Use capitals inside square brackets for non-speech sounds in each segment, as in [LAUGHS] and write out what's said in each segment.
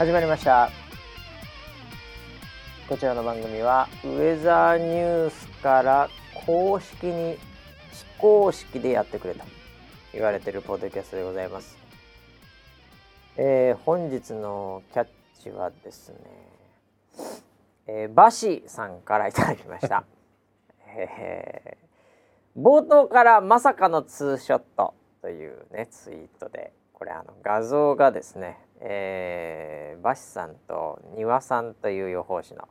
始まりました。こちらの番組はウェザーニュースから公式に非公式でやってくれと言われているポッドキャストでございます、えー、本日のキャッチはですね、えー、バシさんからいただきました、[LAUGHS] えー、冒頭からまさかのツーショットというねツイートでこれあの画像がですね、えー、バシさんと庭さんという予報士の、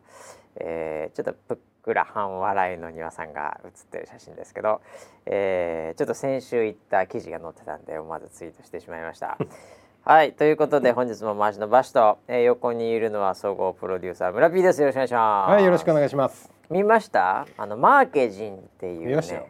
えー、ちょっとぷっくら半笑いの庭さんが写ってる写真ですけど、えー、ちょっと先週言った記事が載ってたんで思わずツイートしてしまいました。[LAUGHS] はいということで本日も回しのバシと、えー、横にいるのは総合プロデューサー村 P ですよろしくお願いします。はいよろしくお願いします。見ました？あのマーケジンっていう見ましたよね。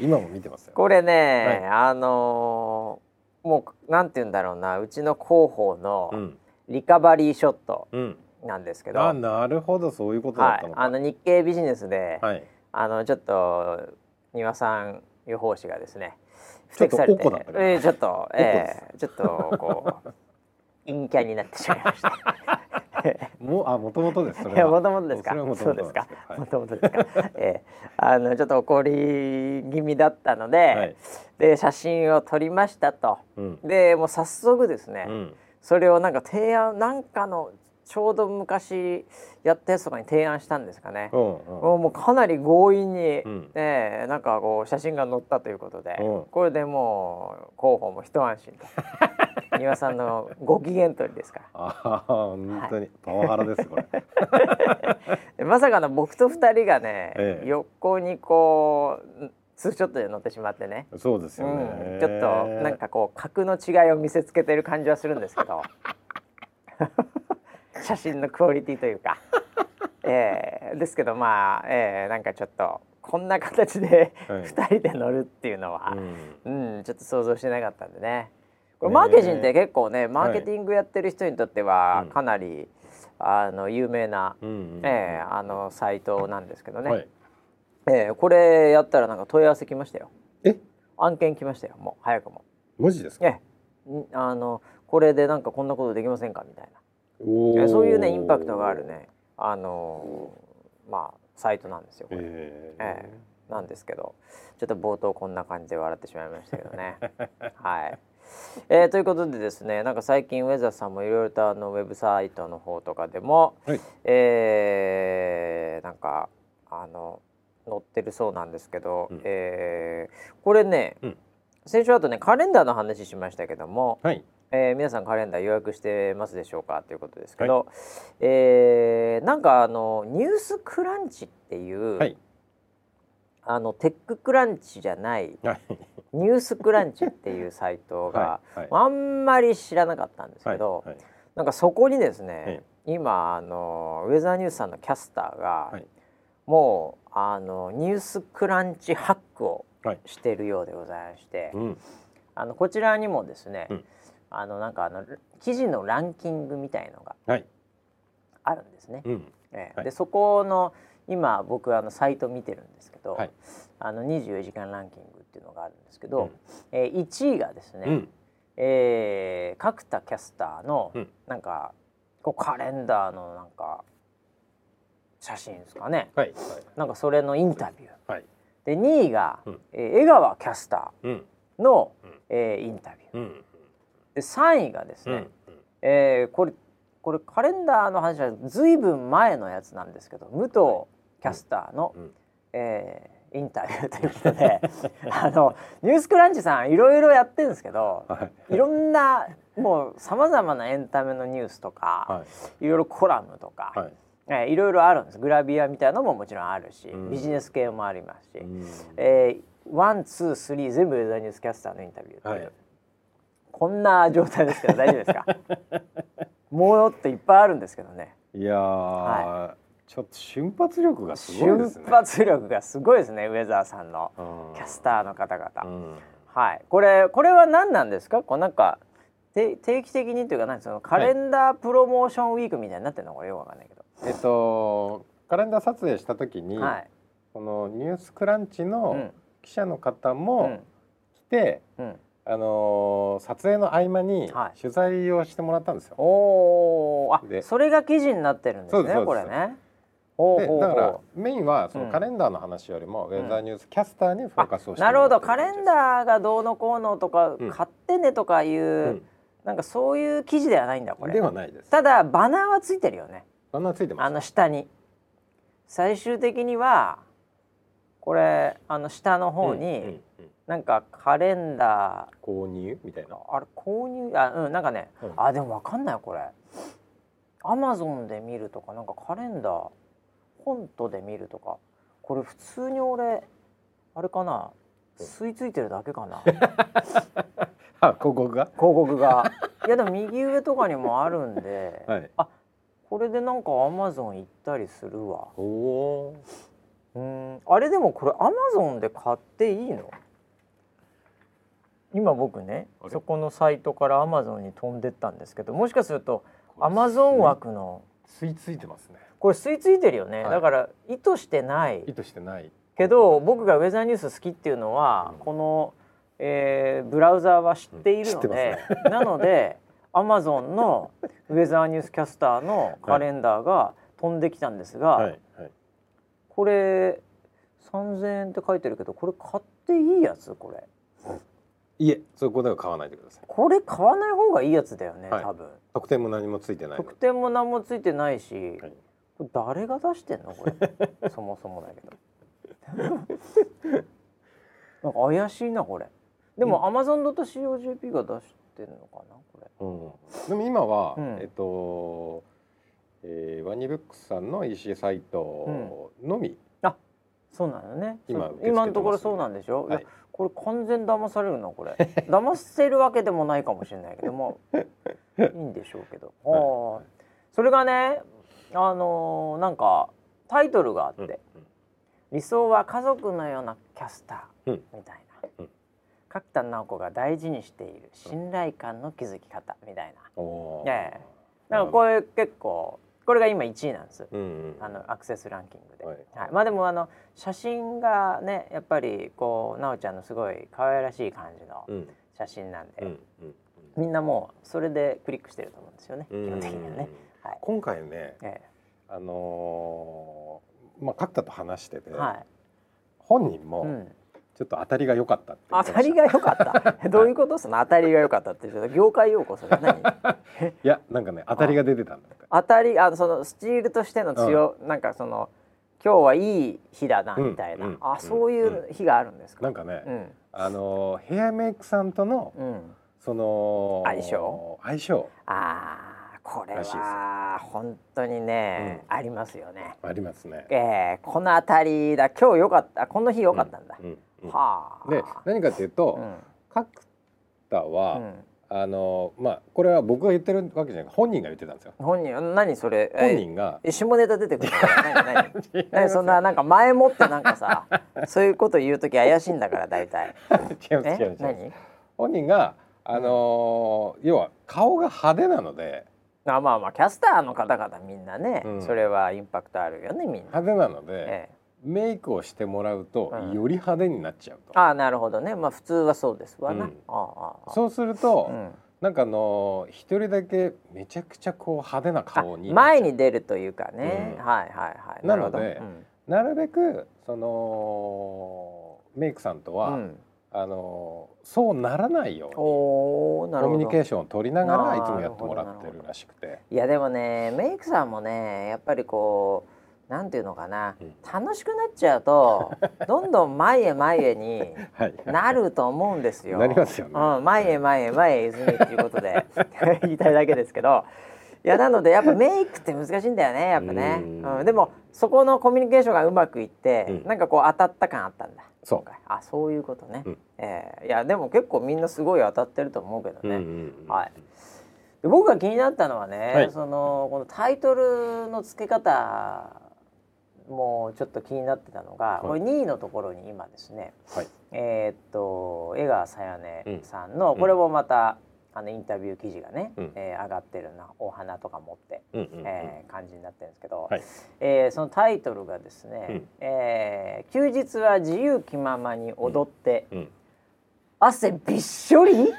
今も見てますよ。[LAUGHS] これね、あのーもうなんて言うんだろうなうちの広報のうんリカバリーショットうん。なんですけど、あなるほどそういうことだはいったの、か。あの日経ビジネスで、はい。あのちょっと丹羽さん予報士がですねちょっと不適されちょっと、えーちょっとこう陰キャになってしまいました。もうあもともとです。それはもともとですか。そうですか？なん。はいもともとですか？えーあのちょっと怒り気味だったので、はいで写真を撮りましたと。うん。でもう早速ですね、うん。それをなんか提案なんかのちょうど昔やったやつとかに提案したんですかね。うんうん。もうもうかなり強引に、うんねなんかこう写真が載ったということで、うんこれでもう広報も一安心と丹羽さんのご機嫌取りですから。ああ本当に。パワハラですこれ。で [LAUGHS] まさかの僕と二人がね、ええ。横にこうツーショットで載ってしまってね、そうですようん。ね。ちょっとなんかこう格の違いを見せつけてる感じはするんですけど。[LAUGHS] 写真のクオリティというか、えーですけどまあ、えーなんかちょっとこんな形ではい二人で乗るっていうのは、うん。うん、ちょっと想像してなかったんでね。これマーケジンって結構ねマーケティングやってる人にとってはうん。かなり、あの有名な、う。ええあのサイトなんですけどね、はい。ええこれやったらなんか問い合わせ来ましたよ。え？案件来ましたよ。もう早くも。文字ですか？えあのこれでなんかこんなことできませんかみたいおな、ええそういうねインパクトがある。ね。あのまあサイトなんですよこれ、え。ええなんですけど。ちょっと冒頭こんな感じで笑ってしまいましたけどね。[LAUGHS] はいえーということでですねなんか最近ウェザーさんもいろいろとあのウェブサイトの方とかでも、はい。えーなんかあの載ってるそうなんですけど、うんえーこれね、うん先週あとねカレンダーの話しましたけども、はい。えー皆さんカレンダー予約してますでしょうかということですけど、えーなんかあのニュースクランチっていう、はいあのテッククランチじゃないはい。ニュースクランチっていうサイトが、はいはいあんまり知らなかったんですけど、はいはいなんかそこにですね、はい今あのウェザーニュースさんのキャスターが、はいもうあのニュースクランチハックをはい。しているようでございまして、うん。あのこちらにもですね、うんあのなんかあの記事のランキングみたいのがはい。あるんですね。うん。はいええでそこの今僕あのサイト見てるんですけど、はいあの24時間ランキングっていうのがあるんですけど、うんえー1位がですね、うん。えー角田キャスターのうんなんかこうカレンダーのなんか写真ですかねはい。なんかそれのインタビューはい。で2位が、うんえー江川キャスタうん。ーの、うんえーインタビューうん。で3位がですね、うん。えーこれこれカレンダーの話はずいぶん前のやつなんですけど武藤キャスターの、うん。えーインタビューということで [LAUGHS] あの News Crunch さんいろいろやってるんですけど、はい。いろんなもうさまざまなエンタメのニュースとか、はい。いろいろコラムとか、はい。えーいろいろあるんです。グラビアみたいなのももちろんあるし、うん。ビジネス系もありますし、うん。えー one two three 全部ウェザーニュースキャスターのインタビューはい。こんな状態ですけど大丈夫ですか？[LAUGHS] もっといっぱいあるんですけどね。いやー、はちょっと瞬発力がすごいですね。瞬発力がすごいですねウェザーさんのうん。キャスターの方々、うん。はい。これこれは何なんですか？こうなんかて定期的にというか何そのカレンダープロモーションウィークみたいになってるのこれよくわかんないけど、えっとカレンダー撮影した時に、はい、このニュースクランチうのん。記者の方うもん。来て、うん、ああのー撮影の合間にはい。取材をしてもらったんですよ。おおあで。それが記事になってるんですねこれねでだからほメインはそうんのカレンダーの話よりも、ウェザーニュースキャスターにフォーカスをしてうなるほど。カレンダーがどうのこうのとか、うん。買ってねとかいう、うん。なんかそういう記事ではないんだこれ。ではないです。ただバナーはついてるよね。バナーついてます。あの下に。最終的にはこれあの下の方に、なんかカレンダ購入みたいな。ーあれ購入？あうんなんかね、うん。あでもわかんないよこれ。アマゾンで見るとかなんかカレンダーフォントで見るとかこれ普通に俺あれかなうん吸い付いてるだけかな [LAUGHS] あ広告が？広告がいやでも右上とかにもあるんで、[LAUGHS] はい。これでなんかアマゾン行ったりするわ。うんあれでもこれアマゾンで買っていいの？今僕ねそこのサイトからアマゾンに飛んでったんですけどもしかするとアマゾン枠の吸い付いてますね。これ吸い付いてるよね、はい。だから意図してない。意図してない。けど僕がウェザーニュース好きっていうのは、うん。この、えーブラウザーは知っているので、[LAUGHS] なのでアマゾンのウェザーニュースキャスターのカレンダーが飛んできたんですが、はいはい。これ3,000円って書いてるけどこれ買っていいやつ？これ。いえ、そこでは買わないでください。これ買わない方がいいやつだよね、はい。多分。特典も何もついてないの特典も何もついてないし、はいこれ誰が出してんの？これ。[LAUGHS] そもそもだけど。なんか怪しいなこれ。でも、アマゾン .co.jp が出してんのかなこれ。うん、でも今は、うん。えっと、えー、ワニブックスさんの EC サイトのみ、そうなのね。そう。今受け付けてます今のところそうなんでしょ、はい。これ完全騙されるなこれ。[LAUGHS] 騙せるわけでもないかもしれないけどもいいんでしょうけど、[LAUGHS] はい。それがねあのーなんかタイトルがあって、うん理想は家族のようなキャスターうん。みたいな、うん。角田直子が大事にしている信頼感の築き方みたいな、おー。ええ。なんかこれ結構これが今1位なんですうんうん、あのアクセスランキングで、ははい。い。まあでもあの写真がねやっぱりこうなおちゃんのすごい可愛らしい感じのうん。写真なんで、うんうんみんなもうそれでクリックしてると思うんですよね基うん。本的にはね、はい。今回ね、えあのーまあ角田と話してて、えはい、本人もうん、ちょっと当たりが良かった当た。たりが良かった。[LAUGHS] どういうこと？その当たりが良かったって業界用語それ。何？[LAUGHS] いやなんかね当たりが出てたんだ当たりあのそのスチールとしての強、なんかその今日はいい日だなみたいな、うんうんあそういう日があるんですか、なんかね、うん。あのーヘアメイクさんとのうん、その相性？相性。あーこれは本当にね、ありますよね。ありますね。えー、この辺りだ。今日良かった。この日良かったんだ。うんうんはあ。で何かっていうと、うん。角田は、うん。あのまあこれは僕が言ってるわけじゃなく本人が言ってたんですよ。本人何それ？本人が。え下ネタ出てくるの何？何？[LAUGHS] そんななんか前もってなんかさ [LAUGHS] そういうこと言う時怪しいんだから大体。違います違います違います。何？本人があのー要は顔が派手なのであまあまあキャスターの方々みんなね、うん。それはインパクトあるよねみんな、派手なので、えメイクをしてもらうと、うん。より派手になっちゃうえ、と。ああなるほどね。まあ普通はそうですわな、うん。ああそうすると、うん。なんかあのー一人だけめちゃくちゃこう派手な顔にあ前に出るというかね、うん。はいはいはい。なのでなるべくそのメイクさんとは、うんあのーそうならないようにおーなるほどコミュニケーションを取りながらいつもやってもらってるらしくて。いやでもねメイクさんもねやっぱりこうなんていうのかな、うん楽しくなっちゃうと [LAUGHS] どんどん前へ前へにはい。なると思うんですよ。なりますよねうん、前へ前へ前へ泉っていうことで [LAUGHS] 言いたいだけですけど。いやなのでやっぱメイクって難しいんだよね [LAUGHS] やっぱね、うん。うん、でもそこのコミュニケーションがうまくいって、うん。なんかこう当たった感あったんだ。そう。あそういうことね、うん。えーいやでも結構みんなすごい当たってると思うけどね、うんうんうんはい。で僕が気になったのはね、はい。そのこのタイトルの付け方もちょっと気になってたのが、い。これ2位のところに今ですねはい。えーっと江川さやねさんの、うん。これもまたあのインタビュー記事がね、うん。えー上がってるなお花とか持って、うんうんうん。えー感じになってるんですけど、はい。えーそのタイトルがですね、うん。えー休日は自由気ままに踊って、うん。汗びっしょり？[LAUGHS]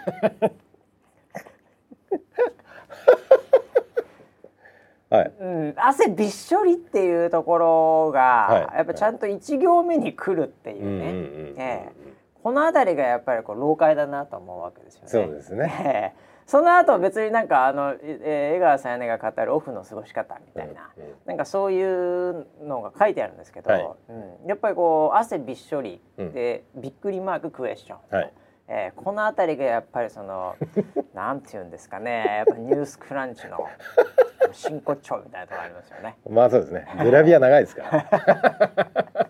はい。うん、汗びっしょりっていうところが、はい。やっぱちゃんと1行目に来るっていうね、うんうんうんうんええこの辺りがやっぱりこう老快だなと思うわけですよね。そうですね。え [LAUGHS] えその後別になんかあの、えー江川さんやねが語るオフの過ごし方みたいな、うんうん。なんかそういうのが書いてあるんですけど、はい。うん、やっぱりこう汗びっしょりで、びっくりマーククエスチョン、はい。えーこの辺りがやっぱりその [LAUGHS] なんていうんですかね。やっぱニュースクランチの [LAUGHS] 真骨頂みたいなところありますよね。まあそうですね。グラビア長いですから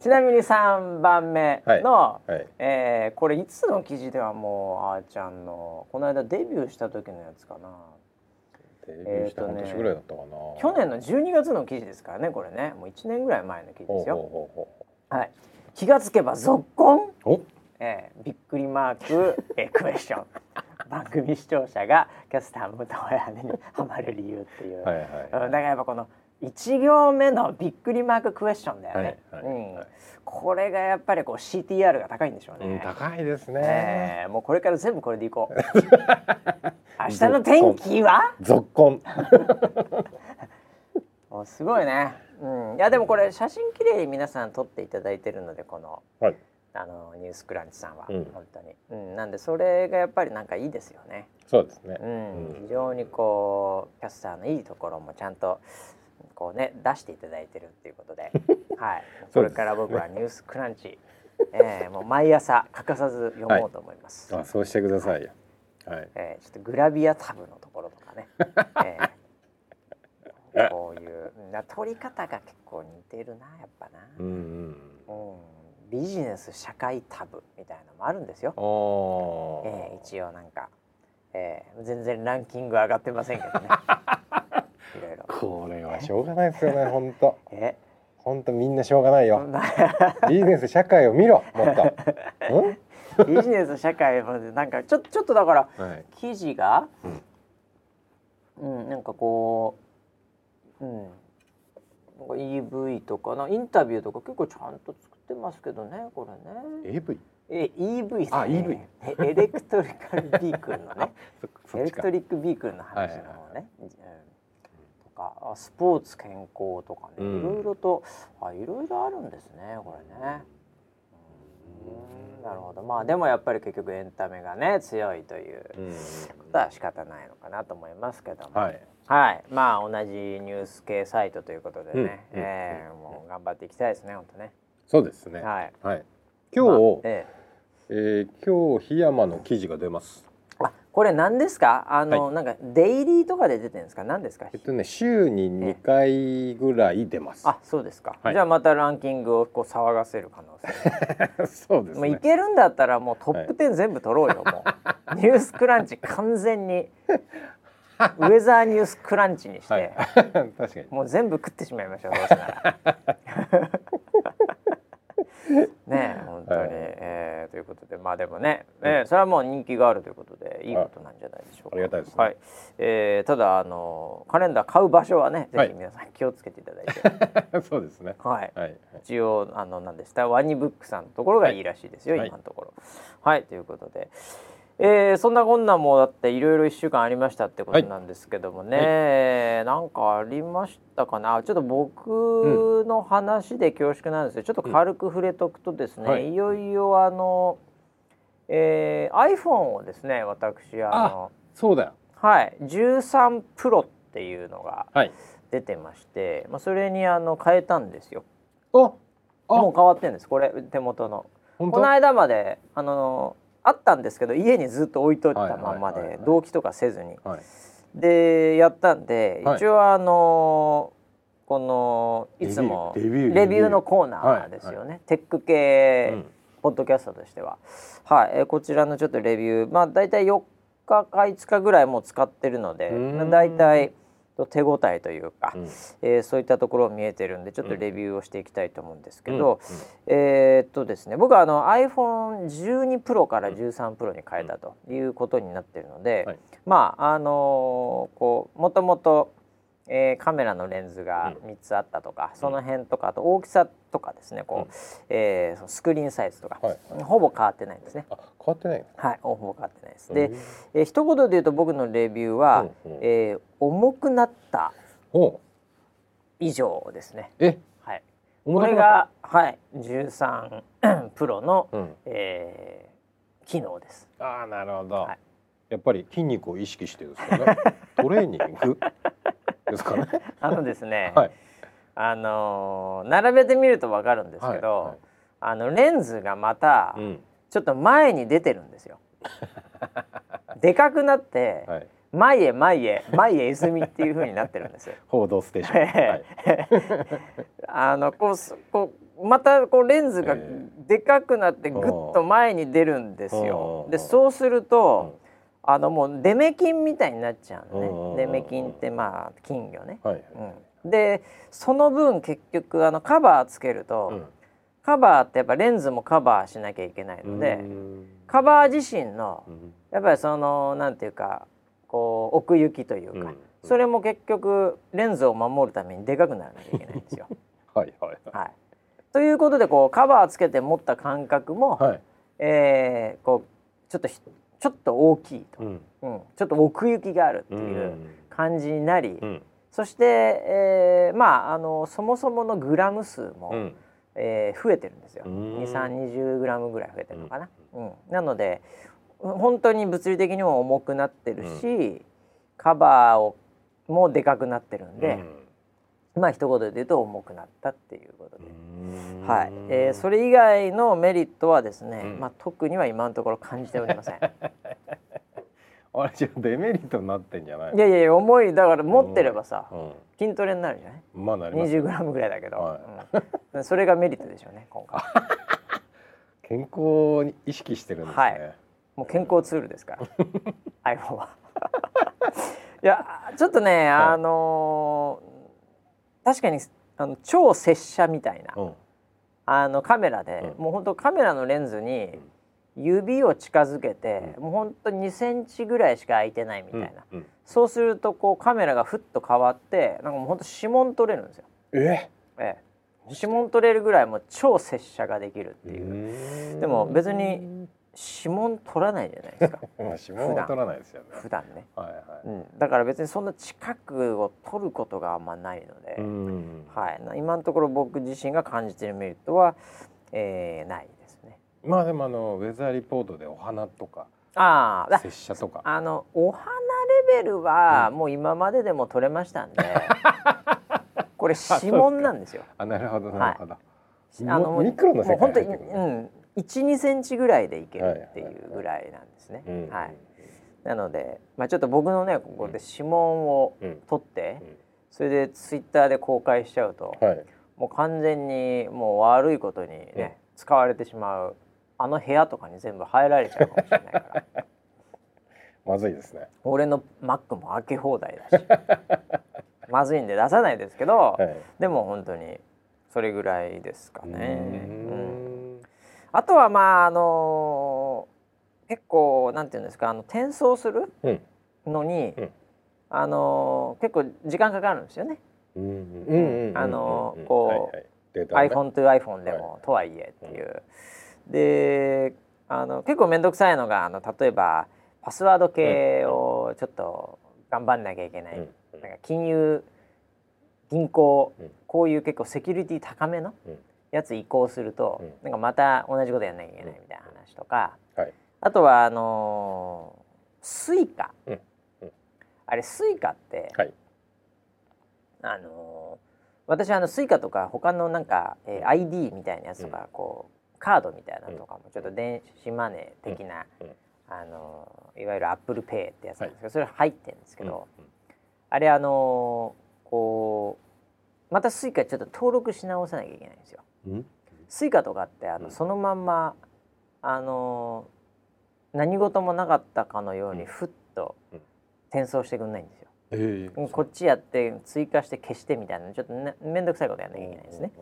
ちなみに3番目の、はい。えーこれいつの記事ではもうあーちゃんのこの間デビューした時のやつかな。デビューした半年ぐらいだったかな、去年の12月の記事ですからねこれね。もう1年ぐらい前の記事ですよ。はい、気がつけば続婚、うほうえーびっくりマーク、えークエスチョン。[LAUGHS] 番組視聴者がキャスター武藤彩音にハマる理由っていう、おはいはい。うんだからやっぱこの1行目のびっくりマーククエスチョンだよね、はいはいうん。はい。これがやっぱりこう CTR が高いんでしょうね、うん、高いですね、えーもうこれから全部これでいこう。[LAUGHS] 明日の天気は？続婚 [LAUGHS] おすごいね、うん、いやでもこれ写真綺麗に皆さん撮っていただいてるのでこのはい。あのニュースクランチさんは、うん。本当に、うん、なんでそれがやっぱりなんかいいですよね、そうですね、うん。うん。非常にこうキャスターのいいところもちゃんとこうね出していただいてるっていうことで、[LAUGHS] はい、これから僕はニュースクランチ、えー、もう毎朝欠かさず読もうと思います。あそうしてくださいよ。はい。えー、ちょっとグラビアタブのところとかね、[LAUGHS] えーこういううんだ撮り方が結構似てるなやっぱな、うんうんうん、ビジネス社会タブみたいなのもあるんですよ、えー、一応なんか、えー、全然ランキング上がってませんけどね [LAUGHS] いろいろ。これはしょうがないですよね [LAUGHS] 本当え？本当みんなしょうがないよ。[LAUGHS] な。ビジネス社会を見ろもっと。[LAUGHS] うん？ビジネス社会もなんかちょちょっとだからはい。記事がうん。うん、なんかこう、うん、なんか EV とかなインタビューとか結構ちゃんと作ってますけどねこれね。AV え EV ですね。あ EV えエレクトリカルビークルのね。そエレクトリックビークルの話の方ね、うん。とかあスポーツ健康とかね、うん。いろいろとあいろいろあるんですねこれね。うんなるほど。まあでもやっぱり結局エンタメがね強いといううんことは仕方ないのかなと思いますけども、はい。はい、まあ同じニュース系サイトということでね、うんえーもう頑張っていきたいですね、本当ね。そうですね。はい。はい。今日、まあええ。ー今日檜山の記事が出ますこれ何ですか？あの、はなんかデイリーとかで出てるんですか？何ですか？えっとね週に2回ぐらい出ます、あ、そうですか。はいじゃあまたランキングをこう騒がせる可能性。[LAUGHS] そうですもういねけるんだったらもうトップ10全部取ろうよ、もう。ニュースクランチ完全に [LAUGHS] ウェザーニュースクランチにして、はい [LAUGHS] 確かにもう全部食ってしまいましょうどうせなら。ねえ本当に、はいえーということでまあでもね、えーそれはもう人気があるということでいいことなんじゃないでしょうか。ありがたいですね。はい。えーただあのカレンダー買う場所はね、はい。ぜひ皆さん気をつけていただいて、[LAUGHS] そうですね。はい。はい。一応あのなんでした？ワニブックさんのところがい。いらしいですよ、はい。今のところ。はい。ということで、えーそんなこんなもだっていろいろ1週間ありましたってことなんですけどもね、なんかありましたかな？ちょっと僕の話で恐縮なんですけどちょっと軽く触れとくとですね、はい。い、よいよあの、えー iPhone をですね私あのそうだよ。はい13 Pro っていうのがはい。出てまして、まあ、それにあの変えたんですよ。おあ。もう変わってんですこれ手元の。この間まであのあったんですけど家にずっと置いといたまんまはいはいはい。はいで同期とかせずに。はい。でやったんで、はい。一応あのこのいつもレビューのコーナーですよね、テック系うんポッドキャストとしては、はい、えーこちらのちょっとレビュー。まあ大体4日か5日ぐらいもう使ってるのでまあ大体手応えというか、うん。えーそういったところ見えてるんでちょっとレビューをしていきたいと思うんですけうん。ど、えーっとですね僕はあの iPhone12 Pro から13 Pro に変えたということになってるので、はい。まああのーこうもともとえーカメラのレンズが3つあったとか、その辺とかあと大きさとかですねこう、えーそのスクリーンサイズとか、はい。ほぼ変わってないんですね。あ変わってないはい、ほぼ変わってないです。でうん、えー一言で言うと僕のレビューは、うん。うんえー重くなった以上ですね。え？はい。これがはい13 [CLEARS THROAT] プロの、うん。えー機能です。ああなるほど、はい。やっぱり筋肉を意識してるんですかね。トレーニング？ですかね。[LAUGHS] あのですね、はい。あのー並べてみるとわかるんですけど、はいはい。あのレンズがまたうん。ちょっと前に出てるんですよ。[LAUGHS] でかくなって、はい。前へ前へ前へ泉みっていう風になってるんですよ。[LAUGHS] 報道ステーション、はい、あのこうすこうまたこうレンズがえでかくなってぐっと前に出るんですよ。でそうすると、あのもうデメキンみたいになっちゃうのね。デメキンってまあ金魚ね。はい。うん、でその分結局あのカバーつけると、うん。カバーってやっぱレンズもカバーしなきゃいけないので、うん。カバー自身のうん。やっぱりそのなんていうかこう奥行きというか、うん。それも結局レンズを守るためにでかくならなきゃいけないんですよ。[LAUGHS] はいはい。はい、ということでこうカバーつけて持った感覚も、はい。えーこうちょっとひちょっと大きいと、うん。うん。ちょっと奥行きがあるってういうん。感じになり、うん。そして、えーまああのそもそものグラム数も、うん。えー増えてるんですよ。うん。2 3 2 0グラムぐらい増えてるのかな。うん。なので本当に物理的にも重くなってるし、カバーをもでかくなってるんで、まあ一言で言うと重くなったっていうことで。うん。はい、えーそれ以外のメリットはですね、うん。まあ特には今のところ感じておりません。[LAUGHS] あれじゃあデメリットになってんじゃないいやいや重いだから持ってればさ、う筋トレになるじゃない？んまあなります。20グラムぐらいだけど、はうん。それがメリットでしょうね今回。[LAUGHS] 健康に意識してるんですね、はい。もう健康ツールですから、[LAUGHS] iPhone は。いやちょっとね、あのー確かにあの超拙者みたいな、うん。あのカメラで、うん。もう本当カメラのレンズに指を近づけて、うん。もう本当2センチぐらいしか空いてないみたいな、うん。うん。そうするとこうカメラがふっと変わってなんかもう本当指紋取れるんですよ。え？ええ、指紋取れるぐらいもう超拙者ができるっていう。でも別に指紋取らないじゃないですか。[LAUGHS] まあ指紋は取らないですよね。普段。ね、はいはうん、だから別にそんな近くを取ることがあんまないので、いうんはい、な今のところ僕自身が感じているメリットは、えー、ないですね。まあでもあのウェザーリポートでお花とかああ、だ拙者とか。あのお花レベルはもう今まででも取れましたんで、[LAUGHS] これ指紋なんですよ。あなるほどなるほど、あのもミクロの世界もう本当に、入ってくるねうん、一二センチぐらいでいけるっていうぐらいなんですね。うんはい。なので、まあちょっと僕のねここで指紋をうん。取って、それでツイッターで公開しちゃうと、はい。もう完全にもう悪いことにね、うん。使われてしまうあの部屋とかに全部入られちゃうかもしれないから。[LAUGHS] まずいですね。俺のマックも開け放題だし。[LAUGHS] まずいんで出さないですけど、はい。でも本当にそれぐらいですかうね。うん。んあとはまああの結構なんていうんですかあの転送するうん。のに、うん。あの結構時間かかるんですよね。あのうんこうはいはい。iPhone to iPhone でも、はい。とはいえっていう。であの結構面倒くさいのがあの例えばパスワード系をちょっと頑張んなきゃいけない、うん。なんか金融銀行、うん。こういう結構セキュリティ高めのうんやつ移行すると、うん。なんかまた同じことやんなきゃいけないみたいな話とか、はい。あとはあのー Suica、うん。うん。あれ Suica って、はい。あのー私あの Suica とか他のなんか、えー ID みたいなやつとか、こうカードみたいなのとかもちょっと電子マネー的な、あのーいわゆる Apple Pay ってやつなんですけど、はそれ入ってるんですけど、あれあのーこうまた Suica ちょっと登録し直さなきゃいけないんですよ。うん？ Suica とかってあの、うん。そのまんまあのー何事もなかったかのようにうん。ふっとうん。転送してくんないんですよ。ええ。うんこっちやって追加して消してみたいなちょっとね面倒くさいことやんなきゃいけないですね。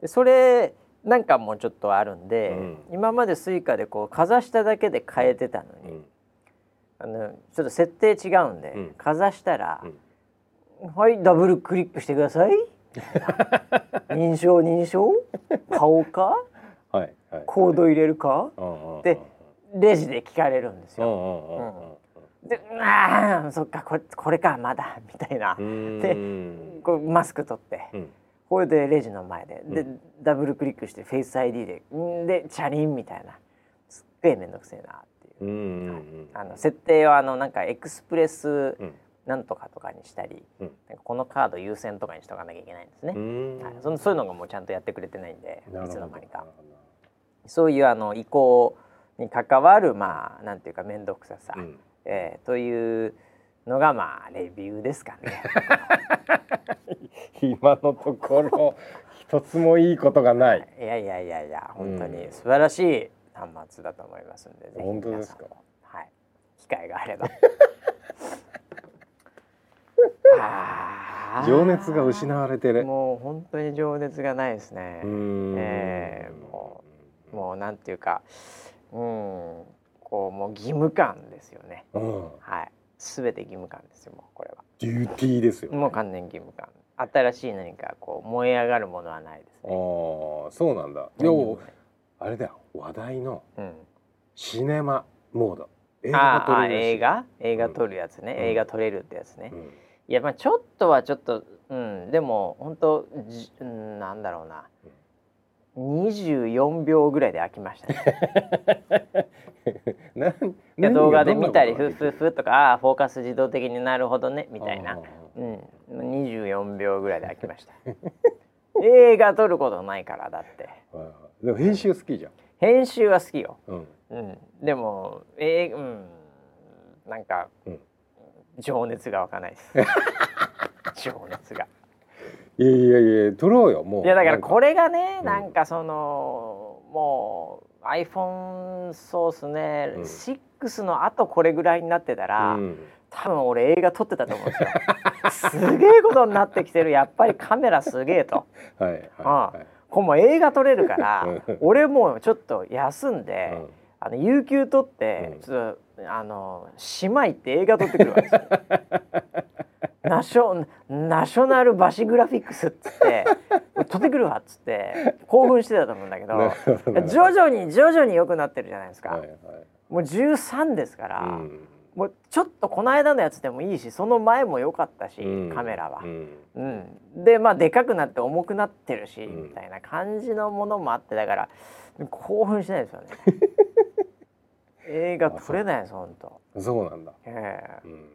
でそれなんかもちょっとあるんで、うん。今まで Suica でこうかざしただけで買えてたのに、うん。あのちょっと設定違うんで、うん。かざしたら、うんはいダブルクリックしてください。認証認証？買おうか？はいはい。コード入れるか？でレジで聞かれるんですよ。でああそっかこれこれかまだみたいな。でん。こうマスク取って。うん。これでレジの前で。で、うダブルクリックしてフェイス ID でんで。チャリンみたいな。すっげえ面倒くせえなっていう。うんうんうんあの設定をあのなんかエクスプレスうんなんとかとかにしたり、うん。このカード優先とかにしとかなきゃいけないんですね。うん。はい、そのそういうのがもうちゃんとやってくれてないんでいつの間にか。そういうあの移行に関わるまあなんていうか面倒くささ、うん。えーというのがまあレビューですかね。[LAUGHS] 今のところ一つもいいことがない。い。やいやいやいや本当にうん素晴らしい端末だと思いますんで、ぜひ本当ですか？はい。機会があれば。[LAUGHS] [LAUGHS] 情熱が失われてる。もう本当に情熱がないですね。えーももうなんていうか、うん、こうもう義務感ですよね。うん。はい、すべて義務感ですよもうこれは。デューティーですよ。もう完全義務感。新しい何かこう燃え上がるものはないですああね。そうなんだ。何にもよあれだよ話題のうん。シネマモード。映画映画？撮るやつね、うん映画撮れるってやつね、うんいやまあちょっとはちょっとうんでも本当じうんなんだろうな、24秒ぐらいで飽きましたね。[LAUGHS] ないや動画で見たり何がふふふとかああーフォーカス自動的になるほどねみたいな。うん。24秒ぐらいで飽きました。映画撮ることないからだって。でも編集好きじゃん。編集は好きよ。うん。うん。でもえー、うん。なんか、うん [LAUGHS] 情熱が湧かないです。[LAUGHS] 情熱が。いやいやいや撮ろうよもう。いやだからこれ。れがねうん。なんかその、もう iPhone そうっすね、うん。6のあとこれぐらいになってたら、うん。多分俺映画撮ってたと思うんですよ。すげえことになってきてるやっぱりカメラすげえと。[LAUGHS] はいはいあはい。これもう映画撮れるからうん。俺もうちょっと休んで、うん。あの有給取って、うん。ちょっとあの島行って映画撮ってくるわけですよ。[LAUGHS] ナショナショナルバシグラフィックスっつって撮ってくるわっつって興奮してたと思うんだけど徐々に徐々に良くなってるじゃないですか、はいはい。もう13ですから、うん。もうちょっとこの間のやつでもいいしその前も良かったし、うん。カメラは。う。ん。うん、でまあでかくなって重くなってるし、うん。みたいな感じのものもあってだから興奮しないですよね [LAUGHS] 映画撮れないです本当、そう。なんだ。ええ。うん。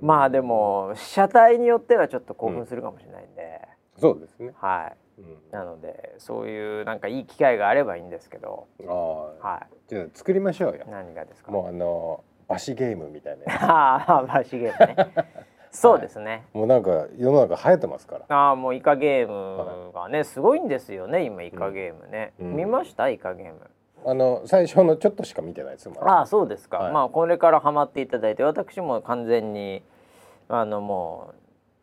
まあでも車体によってはちょっと興奮するかもしれないんで、そうですね。はい。うん。なのでそういうなんかいい機会があればいいんですけど。ああ、はじゃあ作りましょうよ。い。何がですか？もうあのバシゲームみたいなや [LAUGHS] ああバシゲームね。[LAUGHS] そうですね、つ。もうなんか世の中流行ってますから。ああもうイカゲームがねすごいんですよね今イカゲームね、うん。見ました？イカゲームあの最初のちょっとしか見てないですああそうですか、はい。まあこれからハマっていただいて私も完全にあのも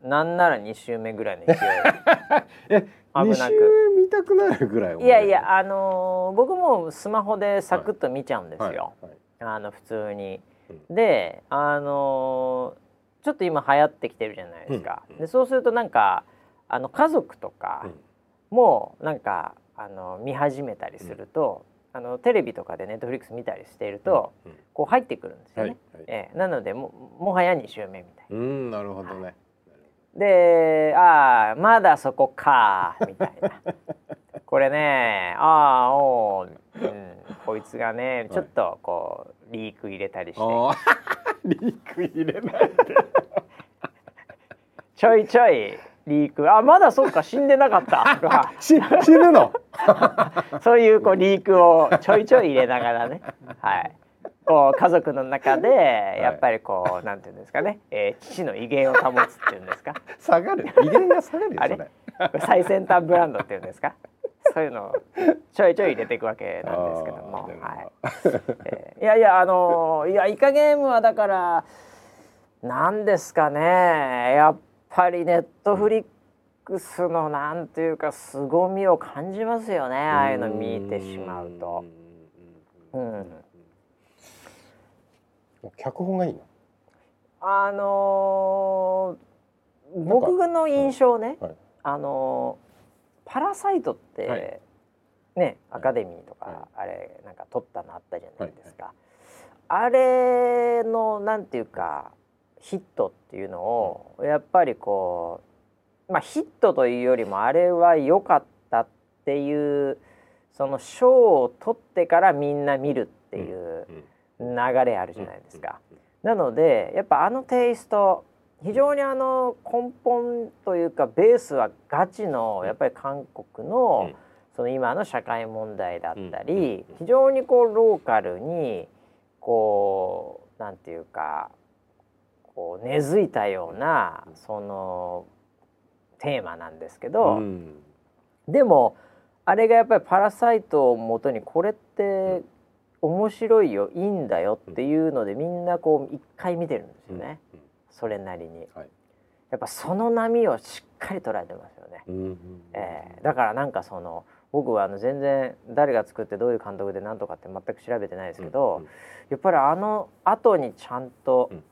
うなんなら2週目ぐらいの勢い [LAUGHS] え、危二なく。週見たくなるぐらい。いやいやあのー僕もスマホでサクッと見ちゃうんですよ、はいはいあの普通に。うであのーちょっと今流行ってきてるじゃないですか。うん。でそうするとなんかあの家族とかうん。もなんかあの見始めたりすると、あのテレビとかでネットフリックス見たりしていると、うんうんこう入ってくるんですよはいね。はい。ええなのでももはや2週目みたいうんなるほどね。な。でああまだそこかみたいな。[LAUGHS] これねああおう、うん、こいつがねちょっとこうリーク入れたりして。ああ、[LAUGHS] リーク入れないで。[LAUGHS] ちょいちょいリーク。あまだそうか。死んでなかった。[LAUGHS] とかし死ぬの？[LAUGHS] そういうこうリークをちょいちょい入れながらね。はい。こう家族の中でやっぱりこう、なんていうんですかね、えー父の威厳を保つっていうんですか。下がる。威厳が下がるよあれ？最先端ブランドっていうんですか。そういうのをちょいちょい入れていくわけなんですけども。はい。えーいやいやあのーいやイカゲームはだからなんですかね。やっぱりネットフリックスのなんていうか凄みを感じますよねああいうの見てしまうと。ううん。ん脚本がいいの？あのー、僕の印象ね、はい。あのーパラサイトって、はい。ねアカデミーとか、はあれなんか撮ったのあったじゃないですか、あれのなんていうかヒットっていうのを、やっぱりこうまあヒットというよりもあれは良かったっていうその賞を取ってからみんな見るっていううん流れあるじゃないですか。なのでやっぱあのテイスト非常にあの根本というかベースはガチのやっぱり韓国のうんその今の社会問題だったうん。り非常にこうローカルにこうなんていうかこう根付いたようなそのテーマなんですけど、うん。でもあれがやっぱり「パラサイト」をもとにこれって面白いよいいんだよっていうのでみんなこう一回見てるんですよね、うんそれなりに。はい。やっぱその波をしっかり捉えてますよね、うんうんえーだからなんかその僕はあの全然誰が作ってどういう監督で何とかって全く調べてないですけど、うん。やっぱりあの後にちゃんと、うん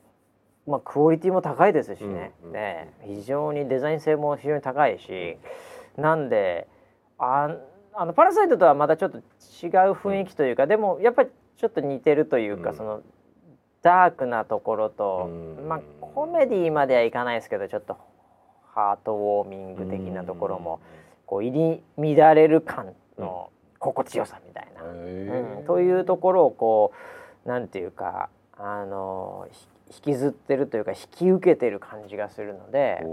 まあクオリティも高いですしね,、うんね非常にデザイン性も非常に高いし、なんでああのパラサイトとはまたちょっと違う雰囲気というか、でもやっぱりちょっと似てるというか、うん。そのダークなところと、うん。まあコメディまではいかないですけどちょっとハートウォーミング的なところも、こう入り乱れる感の心地よさみたいな。へうん、というところをこうなんていうかあのひ引きずってるというか引き受けてる感じがするので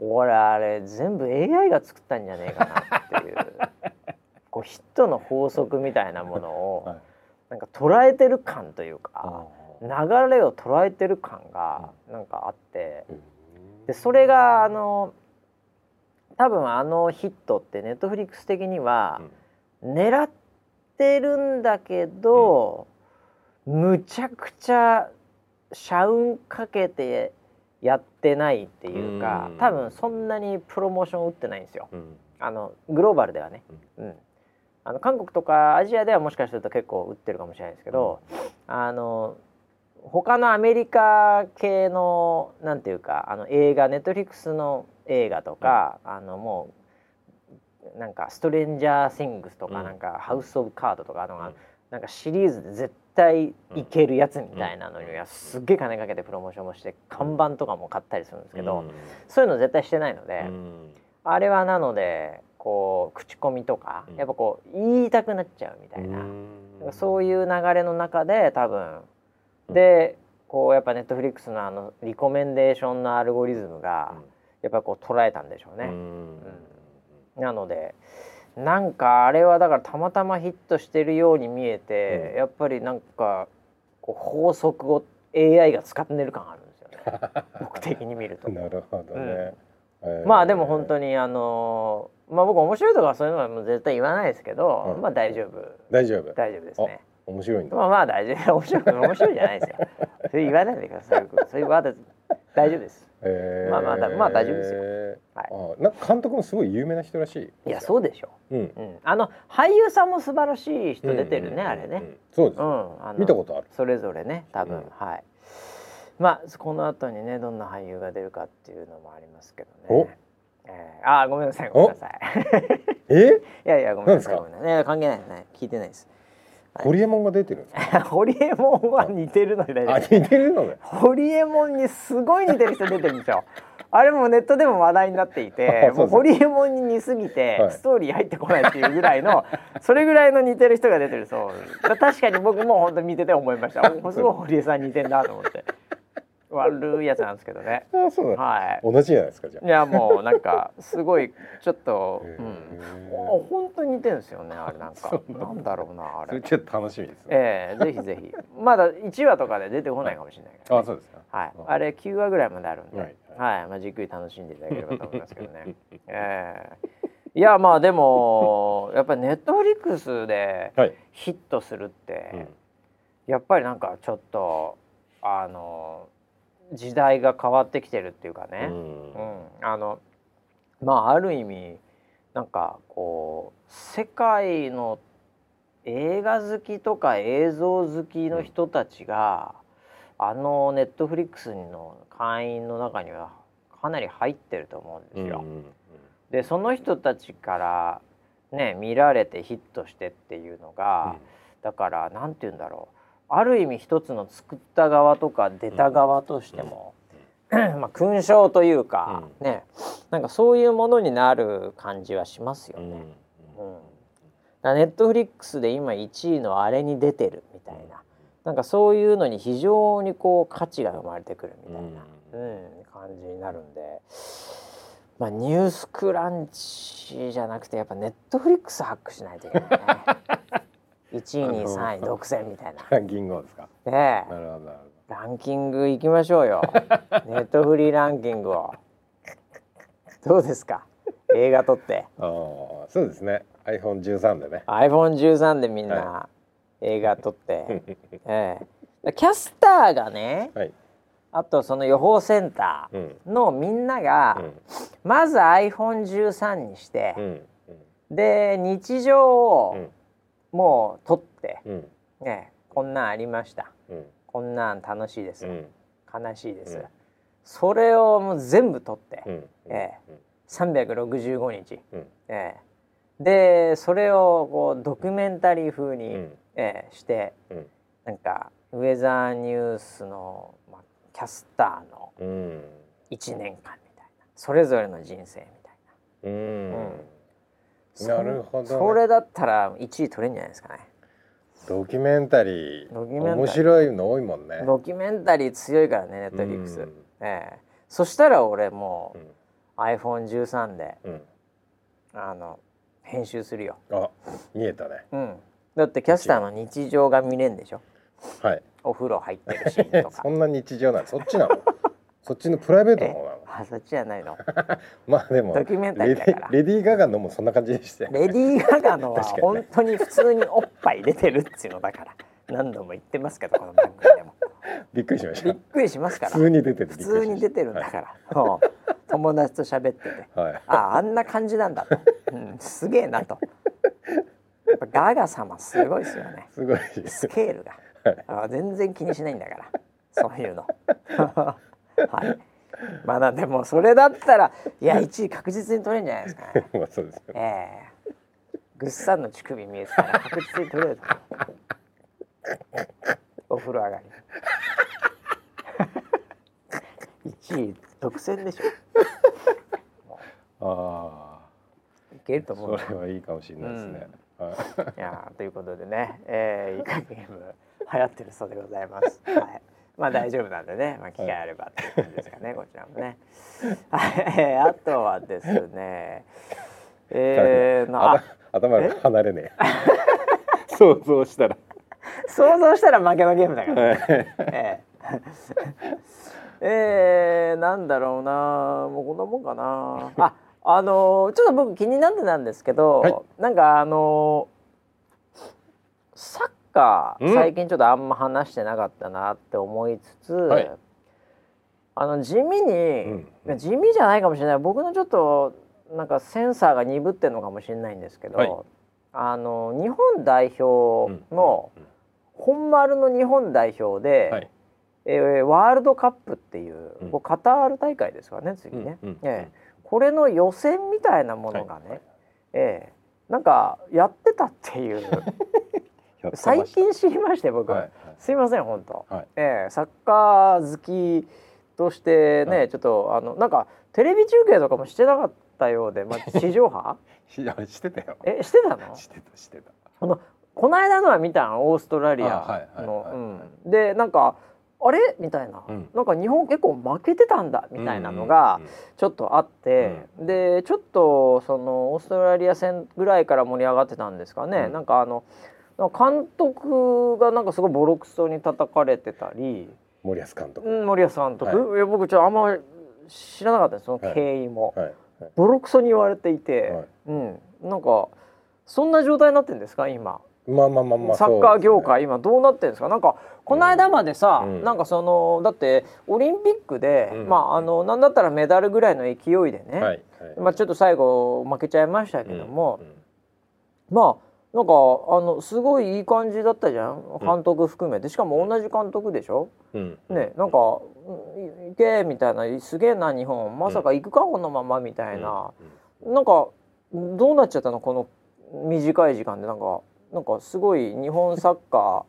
俺あれ全部 AI が作ったんじゃねえかなっていう [LAUGHS] こうヒットの法則みたいなものをはい。なんか捉えてる感というかあ流れを捉えてる感がなんかあってーでそれがあの多分あのヒットってネットフリックス的には、狙ってるんだけど、むちゃくちゃ社運かけてやってないっていうか、うん。多分そんなにプロモーション打ってないんですよ。うん。あのグローバルではね、うん。あの韓国とかアジアではもしかすると結構打ってるかもしれないですけど、あの他のアメリカ系のなんていうかあの映画ネットフリックスの映画とか、あのもうなんか「ストレンジャー・シングス」とか、うん。なんか「ハウス・オブ・カード」とかあの、うんなんかシリーズで絶対いけるやつみたいなのにはすっげえ金かけてプロモーションもして看板とかも買ったりするんですけど、うん。そういうの絶対してないので、うん。あれはなのでこう口コミとか、うん。やっぱこう言いたくなっちゃうみたいな。うん。そういう流れの中で多分。でこうやっぱネットフリックスのあのリコメンデーションのアルゴリズムがやっぱこう捉えたんでしょうね。うん。なのでなんかあれはだからたまたまヒットしてるように見えて、うんやっぱりなんかこう法則を AI が使ってる感あるんですよね [LAUGHS] 僕的に見ると。なるほどね。えーまあでも本当にあのまあ僕面白いとかそういうのはもう絶対言わないですけど、うんまあ大丈夫大丈夫。大丈夫ですね。面白いんだ。まあまあ大丈夫面白い面白いじゃないですよ。[LAUGHS] それ言わないでください。そういうワード大丈夫です。えーまあまあだまあ大丈夫ですよはいあなんか監督もすごい有名な人らしい。いやそうでしょうん。う。うん。あの俳優さんも素晴らしい人出てるね、うんうんうんうんあれね。。そうですう。ん。あの見たことある。それぞれね多分、うんはい。まあこの後にねどんな俳優が出るかっていうのもありますけどおね。えー、あーごめんなさいごめんなさい。[LAUGHS] え？いやいやごめんなさい何ごめんなさい。いや関係ないですね聞いてないです。はい。ホリエモンが出てるんですか？[LAUGHS] ホリエモンは似てるので大丈あ夫似てるのね。ホリエモンにすごい似てる人出てるんですよ。[LAUGHS] あれもネットでも話題になっていて [LAUGHS] もうホリエモンに似すぎて、はい。ストーリー入ってこないっていうぐらいのそれぐらいの似てる人が出てるそう。だ確かに僕も本当見てて思いました。おすごいホリエさん似てんなと思って悪いやつなんですけどね。[LAUGHS] あそう。は同じじゃないですかじゃいいやもうなんかすごいちょっと、へうん、本当に似てるんですよねあれなんか。なんだ。ろうなあれ。れちょっと楽しみですね。ええぜひぜひ。まだ1話とかで出てこないかもしれないあそうですか。はい、うんあれ9話ぐらいまであるんで、ははいい、まあ、じっくり楽しんでいただければと思いますけどね。ええ。いやまあでもやっぱりネットフリックスではい。ヒットするって、うん。やっぱりなんかちょっとあの時代が変わってきてるっていうかね、ううん。んあのまあある意味なんかこう世界の映画好きとか映像好きの人たちが、あのネットフリックスの会員の中にはかなり入ってると思うんですよ。うんうんでその人たちからね見られてヒットしてっていうのが、だからなんて言うんだろうある意味一つの作った側とか出た側としても、まあ勲章というか、ね。なんかそういうものになる感じはしますようん。うん。ね。うん。ネットフリックスで今1位のあれに出てるみたいな。なんかそういうのに非常にこう価値が生まれてくるみたいな、うん。感じになるんで、まあ、ニュースクランチじゃなくてやっぱネットフリックスハックしないといけないね [LAUGHS] 1位2位3位独占みたいなランキングをですか？ねえなるほどなるランキングいきましょうよ [LAUGHS] ネットフリーランキングをどうですか？映画撮って。ああ、そうですね。iPhone 13でね。iPhone13 でみんな映画撮って、[LAUGHS] ええキャスターがねはい。あとその予報センタうん。ーのみんなが、うん。まず iPhone13 にしてう、ん。で日常をうん。もう撮って、うん。ね、こんなんありましたうん。こんなん楽しいです、うん。悲しいです、うんそれをもう全部撮って、うん。え365日、うん。ええでそれをこうドキュメンタリー風に、うん。ええしてうん。なんかウェザーニュースの、まあ、キャスターのうん。1年間みたいなそれぞれの人生みたいな。うん。そなるほどねそれだったら1位取れるんじゃないですかね。ドキュメンタリー。面白いの多いもんね。ドキュメンタリー強いからねネットフリックス、うんええそしたら俺もう。うん iPhone13 でうん。あの編集するよ、あ、見えたね。うん、だってキャスターの日常が見れんでしょはい。お風呂入ってるシーンとか [LAUGHS] そんな日常なの。そっちなの？そっちのプライベートのえ方なの？あそっちじゃないの [LAUGHS] まあでもドキュメンタリレーだからレディー・ガガのもそんな感じでしたよね。レディー・ガガのは本当に普通におっぱい出てるっていうのだから何度も言ってますけどこの番組でも [LAUGHS] びっくりしまし。びったくりしますから普通に出てる。普通に出てるんだから、そう [LAUGHS] 友達と喋っててはい。はい。ああんな感じなんだと、うん、すげえなとやっぱガガ様すごいですよねすごい。スケールがあ全然気にしないんだからそういうのはい。まあなでもそれだったらいや1位確実に取れるんじゃないですかね。[LAUGHS] まあそうですよね。ええ。ぐっさんの乳首見えてたら確実に取れるお風呂上がり。1位独占でしょ。あいけるとあ、思うそれはいいかもしれないですね。はいやーということでね、えー、イカゲーム流行ってるそうでございます。はい。まあ大丈夫なんでね、まあ機会あればっていう感じですかね、[LAUGHS] こちらもね。あとはですね、[LAUGHS] えー、い。なああ頭が離れねえ。[LAUGHS] 想像したら。想像したら負けのゲームだから、はいえーえー、なんだろうな、もうこんなもんかな。あ、あのーちょっと僕気になってたんですけど、はいなんかあのーサッカーうん。最近ちょっとあんま話してなかったなって思いつつ、はい。あの地味に、うん。地味じゃないかもしれない。僕のちょっとなんかセンサーが鈍ってるのかもしれないんですけど、はい。あの日本代表の、うん。本丸の日本代表で、はい。えーワールドカップっていう、うん。こうカタール大会ですかね次ね、うん。うん。ええ。これの予選みたいなものがね、はい。ええ。なんかやってたっていう [LAUGHS] 最近知りまして僕、はいはい。すいません本当、はい。ええサッカー好きとしてね、はい。ちょっとあのなんかテレビ中継とかもしてなかったようで、まあ、[LAUGHS] 地上波？してたよ。えしてたの？してたしてた。あのこの間のは見たんオーストラリアの。でなんかあれ？みたいな、うん。なんか日本結構負けてたんだみたいなのがうんうんちょっとあって、でちょっとそのオーストラリア戦ぐらいから盛り上がってたんですかね、うん。なんかあの監督がなんかすごいボロクソに叩かれてたり、森保監督。うん、森保監督、い。や僕ちょっとあんま知らなかったですその経緯も、はい。はい。ボロクソに言われていて、はい。うん、なんかそんな状態になってんですか今？まあまあまあまあ。サッカー業界今どうなってるんですか？なんかこの間までさ、うん。なんかそのだってオリンピックで、うん。まああのなんだったらメダルぐらいの勢いでね。はい。はい。まあちょっと最後負けちゃいましたけども、うん。うん。まあなんかあのすごいいい感じだったじゃん？監督含めて。しかも同じ監督でしょ、うん。ねなんかうん「行け」みたいな「すげえな日本。まさか行くかこのまま」みたいな、なんかどうなっちゃったの？この短い時間で。なんかなんかすごい日本サッカ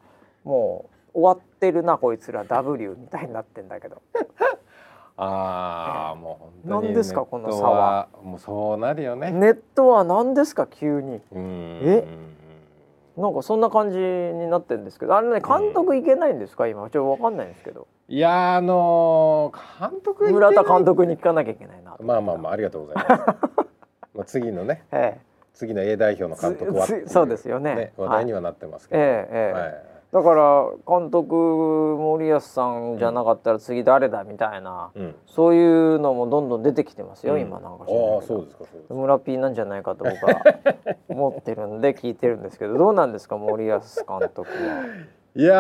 ーもう終わってるなこいつら。W みたいになってんだけど。[LAUGHS] ああもう本当に何ですかこの差はもうそうなるよね。ネットは何ですか急に。うん。え？なんかそんな感じになってるんですけどあれね監督いけないんですか？今。ちょっとわかんないんですけど。いやあのー監督村田監督に聞かなきゃいけないな。まあまあまあありがとうございます。[LAUGHS] まあ次のねえ次の A 代表の監督はそうですよね。ね話題にはなってますけど、ええええ。はいだから監督森保さんじゃなかったら次誰だみたいな、うん。そういうのもどんどん出てきてますよ、うん。今なんか。村 P なんじゃないかと僕は [LAUGHS] 思ってるんで聞いてるんですけどどうなんですか森保監督は？いや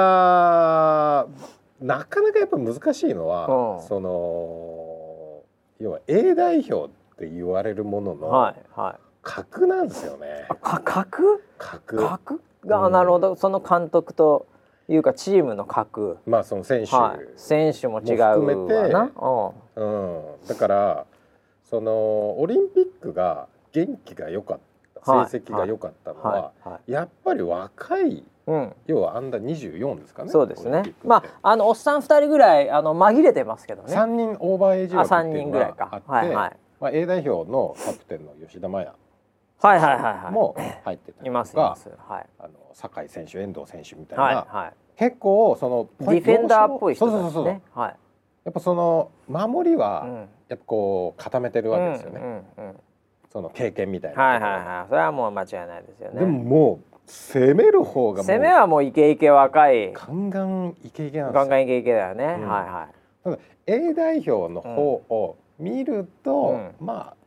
ーなかなかやっぱ難しいのは、うん。その要は A 代表って言われるもののはいはい。格なんですよね。あか格？格。格？が、うん。なるほど。その監督というかチームの格。まあその選手、はい、選手も違うわも含めて。な。うん、だからそのオリンピックが元気が良かった。はい。成績が良かったのうん、は、はい。はい。やっぱり若いうん、要はアンダー24ですかね。そうですね。まああのおっさん二人ぐらいあの紛れてますけどね。3人オーバーエイジあ三枠っていうの人ぐらいか。があっ。て、はいはい。まあ、A 代表のキャプテンの吉田麻也はいはいはいはい。も入ってたりいとか、す。はい。あの酒井選手遠藤選手みたいな、はいはい。結構そのディフェンダーっぽい人そうそうそうそう、たちね。はい。やっぱその守りはうんやっぱこう固めてるわけですよね、うんうんうんその経験みたいなはいはいはい。それはもう間違いないですよね。でももう攻める方が攻めはもうイケイケ若い。ガンガンイケイケなんですよガンガンイケイケだよね。はいうんはい。A 代表の方を見ると、うまあ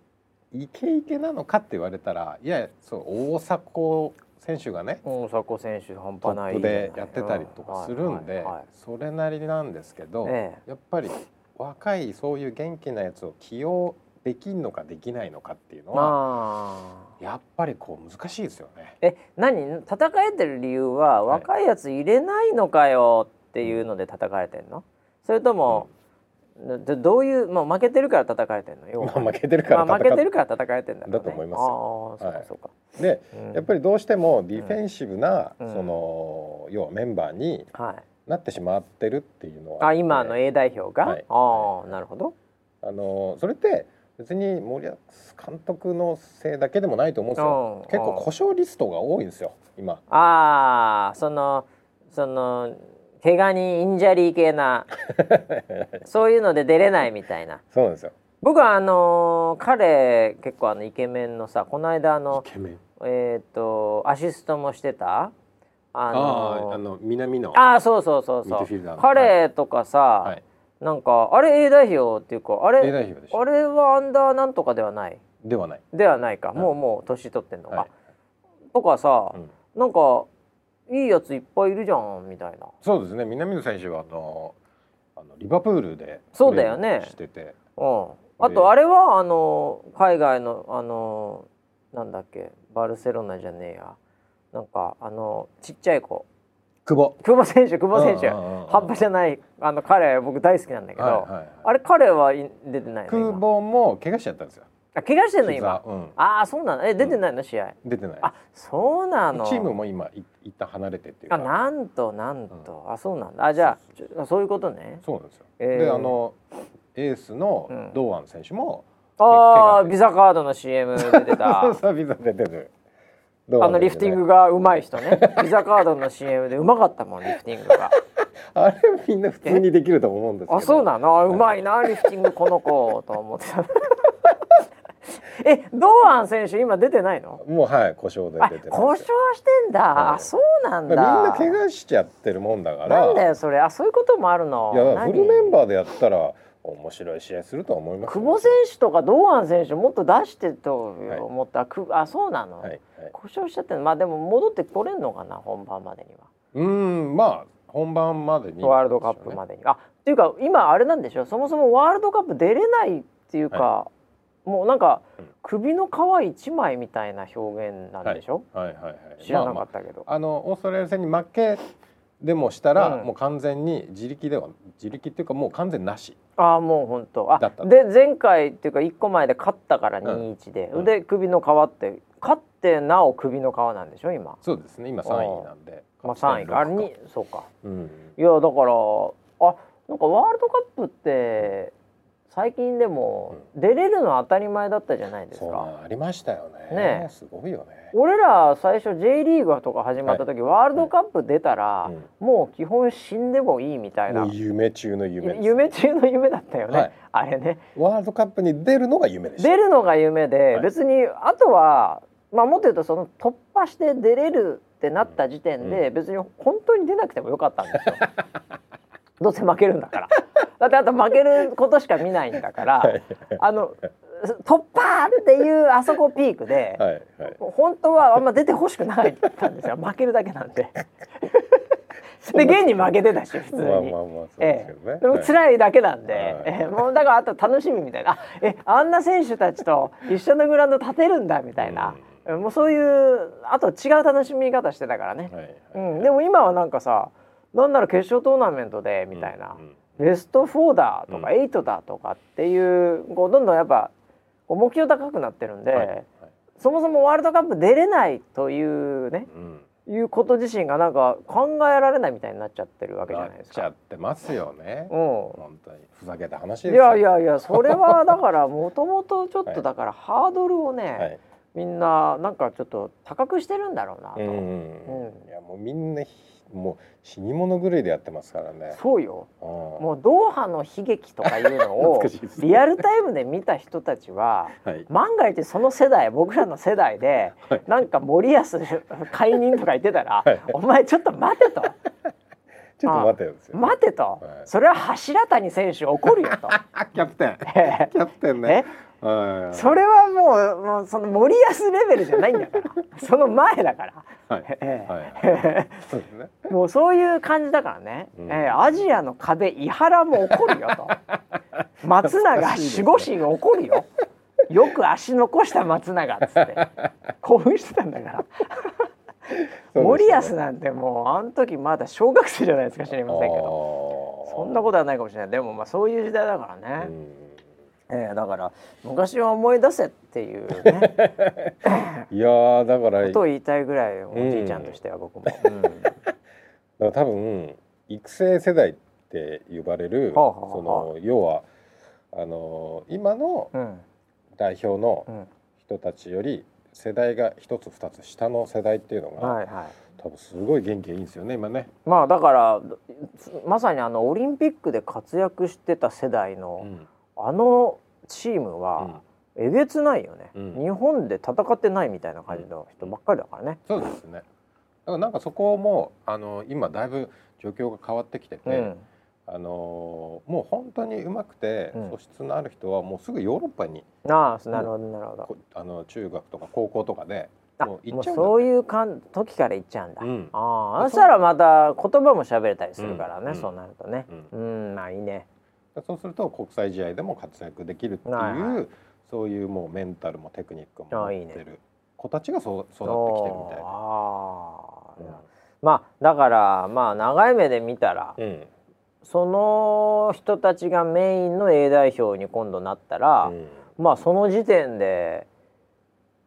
イケイケなのかって言われたらいやそう大迫選手がね大迫選手半ト端ないップでやってたりとかするんでそれなりなんですけど、ええ。やっぱり若いそういう元気なやつを起用できんのかできないのかっていうのは、まあ。やっぱりこう難しいですよね。え何？叩かれてる理由ははい。若いやつ入れないのかよっていうので叩かれてんの？それとも、でどういう、まあ、負けてるから叩かれてんの要は。まあ負けてるからまあ負けてるるから叩かれてんだね。だと思いますよ。ああそうかはい。そうか、でうん。やっぱりどうしてもディフェンシブな、うん。その要はメンバーにはい。なってしまってるっていうのは。あ今の A 代表が、はい。ああなるほど。あのそれって別に森保監督のせいだけでもないと思うんですよ。うん結構故障リストが多いんですよ今。ああそのその怪我に injury 系な [LAUGHS] そういうので出れないみたいな。そうなんですよ。僕はあのー彼結構あのイケメンのさこの間あのイケメン？えっ、とアシストもしてたああのああの南野あーそうそうそうそミッドフィルダーうの。彼とかさ、はい。なんかあれ A 代表っていうかあれあれはアンダーなんとかではない？ではない。ではないか、はい。もうもう年取ってんのか、はい。とかさ、うん。なんかいいやついっぱいいるじゃんみたいな。そうですね。南野選手はあのあのリバプールでそうだよね。してて。うん。あとあれはあの海外のあのなんだっけバルセロナじゃねえや。なんかあのちっちゃい子。久保。久保選手久保選手。半端じゃないあの彼僕大好きなんだけど、はいはいはいあれ彼はい出てないの久今保も怪我しちゃったんですよあ怪我してんの今？膝うん。ああそうなの？え出てないの、試合？出てない。あそうなの？チームも今い一旦離れてっていうあかなんとなんと、あそうなんだ。あじゃあそういうことね。そうなんですよ、えー。であのエースのうん。堂安選手も、ああビザカードの CM で出た。[LAUGHS] そうそうビザ出てる。あのリフティングが上手い人ね。[LAUGHS] ビザカードの CM で上手かったもんリフティングが。[LAUGHS] あれみんな普通にできると思うんですけど。あそうなの？あ上手いなリフティングこの子と思ってた。え堂安選手今出てないの？もうはい故障であ出て故障してんだ、はい。あそうなんだ、まあみんな怪我しちゃってるもんだから。なんだよそれ。あそういうこともあるの？いや何？フルメンバーでやったら面白い試合するとは思いますよ。久保選手とか堂安選手もっと出してとはい思った、くあそうなの、はいはい。故障しちゃってるまあでも戻ってこれんのかな本番までには。うーんまあ本番までに。ワールドカップまでに、あっていうか今あれなんでしょ？そもそもワールドカップ出れないっていうか、もうなんかうん。首の皮一枚みたいな表現なんでしょ、はい。はい。はい。知らなかまあったけど、まああ。のオーストラリア戦に負けでもしたら、うん。もう完全に自力では自力っていうかもう完全なし。ああもう本当。あだった。で前回っていうか1個前で勝ったから2-1で、うん。で首の皮って勝ってなお首の皮なんでしょ今？そうですね。今3位なんで。まあ3位か。あれにそうか。うん。いやだからあなんかワールドカップって最近でも出れるの当たり前だったじゃないですか。なんありましたよね。ねすごいよね。俺ら最初 J リーグとか始まった時、ワールドカップ出たら、うん。もう基本死んでもいいみたいな。夢中の夢夢中の夢だったよね、はい。あれね。ワールドカップに出るのが夢でした。出るのが夢で、はい。別にあとはまあもっと言うとその突破して出れるってなった時点で、別に本当に出なくてもよかったんですよ [LAUGHS] どうせ負けるんだから。[LAUGHS] だってあと負けることしか見ないんだから、はいあの突破っていうあそこピークで、はいはい。本当はあんま出てほしくなかったんですよ。負けるだけなん [LAUGHS] でで現に負けてたし普通に。まあまあまあそうでもはい。辛いだけなんで、はい。えーもうだからあと楽しみみたいな。あえあんな選手たちと一緒のグラウンド立てるんだみたいな、もうそういうあと違う楽しみ方してたからね、はいはい。うん、でも今はなんかさなんなら決勝トーナメントでみたいな、ベスト4だとかうん。8だとかっていうこうどんどんやっぱ目標高くなってるんで、はいはい。そもそもワールドカップ出れないというねうん。いうこと自身がなんか考えられないみたいになっちゃってるわけじゃないですか。なっちゃってますよね、う本当に。ふざけた話いやいやいやそれはだからもともとちょっとだからハードルをね、はい。みんななんかちょっと高くしてるんだろうなと、うん、うん。いやもうみんなひもう死に物狂いでやってますからね。そうよ。ももうドーハの悲劇とかいうのを [LAUGHS] リアルタイムで見た人たちははい。万が一その世代僕らの世代で、はい。なんか森保解任とか言ってたら、[LAUGHS] はい。お前ちょっと待てと。[LAUGHS] ちょっと待ってよですよ。待てと、はい。それは柱谷選手怒るよと。あキャプテン。えキャプテンね。はいそれはもうもうその森保レベルじゃないんだから。[LAUGHS] その前だから、はい。ええ。はいそうですね。もうそういう感じだからね、うん。ええアジアの壁井原も怒るよと。[LAUGHS] 松永守護神怒るよ。よく足残した松永っつって。興奮してたんだから、森保なんてもうあの時まだ小学生じゃないですか知りませんけど。どそんなことはないかもしれない。でもまあそういう時代だからね、うんええだから昔を思い出せっていうね。[LAUGHS] いやーだからことを言いたいぐらいおじいちゃんとしては僕も。うん。だから多分育成世代って呼ばれる、はあはあはあ。その要はあの今のうん。代表のうん。人たちより世代が一つ二つ下の世代っていうのが、はいはい。多分すごい元気がいいんですよね今ね。まあだからまさにあのオリンピックで活躍してた世代の、うんあのチームはえげつないよね、うん日本で戦ってないみたいな感じの人ばっかりだからね。そうですね。だからなんかそこもあの今だいぶ状況が変わってきてて、うんあのもう本当に上手くてうん素質のある人はもうすぐヨーロッパにああなるほどなるほど。こあの中学とか高校とかであもう行っちゃうそういうかん時から行っちゃうんだ。うんああそしたらまた言葉も喋れたりするからね、うんそうなるとね。うん、まあいいね。そうすると国際試合でも活躍できるっていう、はいはそういうもうメンタルもテクニックも持ってる子たちがそう育ってきてるみたいな。ああ、まあだからまあ長い目で見たら、うん。その人たちがメインの A 代表に今度なったら、うん。まあその時点で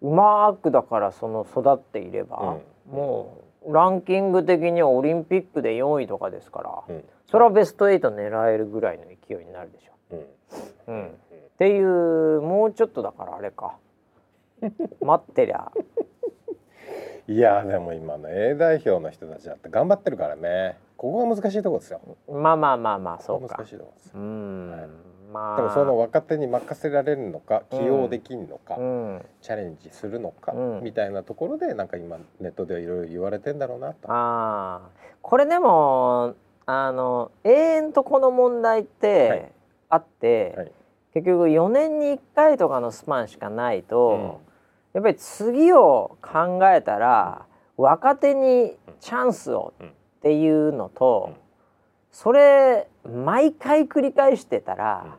うまくだからその育っていれば、うん。もうランキング的にはオリンピックで4位とかですから、うんそれはベスト8狙えるぐらいの勢いになるでしょ。うん。うん。っていうもうちょっとだからあれか。[LAUGHS] 待ってりゃ。いやでも今の A 代表の人たちだって頑張ってるからね。ここが難しいところですよ。まあまあまあまあそうか。難しいところですうん、はい。まあ。でもその若手に任せられるのか起用できるのか、うん。チャレンジするのか、うん。みたいなところでなんか今ネットではいろいろ言われてんだろうなと。ああこれでもあの永遠とこの問題っはてい。あって、はい。結局4年に1回とかのスパンしかないと、うん。やっぱり次を考えたら若手にチャンスをっていうのと、うん。それ毎回繰り返してたら、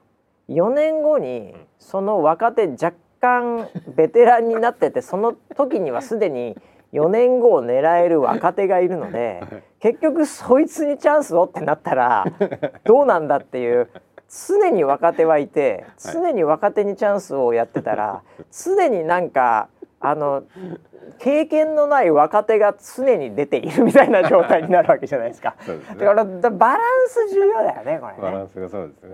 4年後にその若手若干ベテランになっててその時にはすでに4年後を狙える若手がいるので結局そいつにチャンスをってなったらどうなんだっていう常に若手はいて常に若手にチャンスをやってたら常になんかあの経験のない若手が常に出ているみたいな状態になるわけじゃないですか。すね。だからだバランス重要だよねこれね。バランスがそうですね。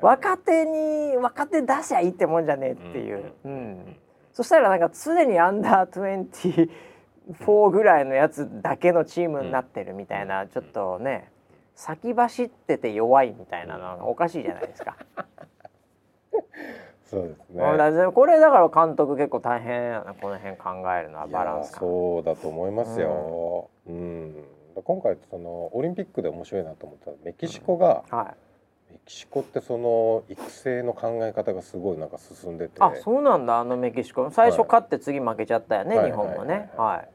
若手に若手出しゃいいってもんじゃねえっていう、うんそしたらなんか常にアンダー24ぐらいのやつだけのチームになってるみたいな、ちょっとね先走ってて弱いみたいなのがおかしいじゃないですか。そうですね。これだから監督結構大変やなこの辺考えるのはバランス。そうだと思いますよ。うん。今回そのオリンピックで面白いなと思ったのはメキシコが、はい。メキシコってその育成の考え方がすごいなんか進んでて、あそうなんだあのメキシコ最初勝って次負けちゃったよね、はい日本もね。ははい。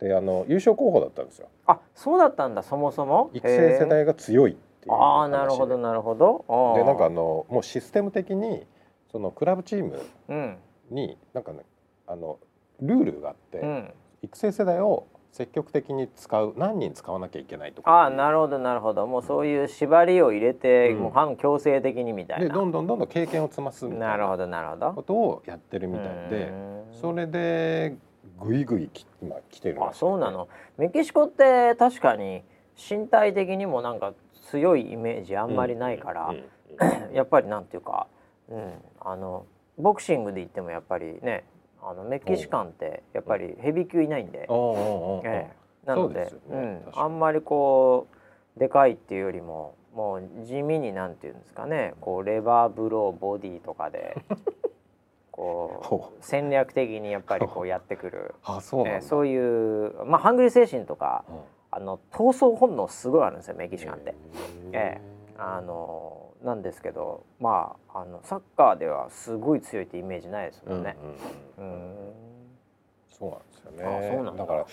であの優勝候補だったんですよ。あそうだったんだそもそも？育成世代が強いっていう。ああなるほどなるほど。でなんかあのもうシステム的にそのクラブチームうんになんかねあのルールがあって、うん。育成世代を積極的に使う何人使わなきゃいけないとかああなるほどなるほどもうそういう縛りを入れて、うんもう反強制的にみたいな。でどんどんどんどん経験を積ますみたないるほなどなるほど。ことをやってるみたいでそれでぐいぐいき今来てるあそうなの。メキシコって確かに身体的にもなんか強いイメージあんまりないから、うんやっぱりなんていうか、うん、あのボクシングで言ってもやっぱりねあのメキシカンってやっぱりヘビー級いないんで、ええ。なのでね。うん。あんまりこうでかいっていうよりももう地味になんていうんですかね。こうレバーブローボディとかで [LAUGHS] こほう。戦略的にやっぱりこうやってくる、あそうええそういうまあハングリー精神とかうん。あの闘争本能すごいあるんですよメキシカンって。へえあのなんですけどまああのサッカーではすごい強いってイメージないですうんうんんもね。ううん。んそうなんですよあねそうなんだ。から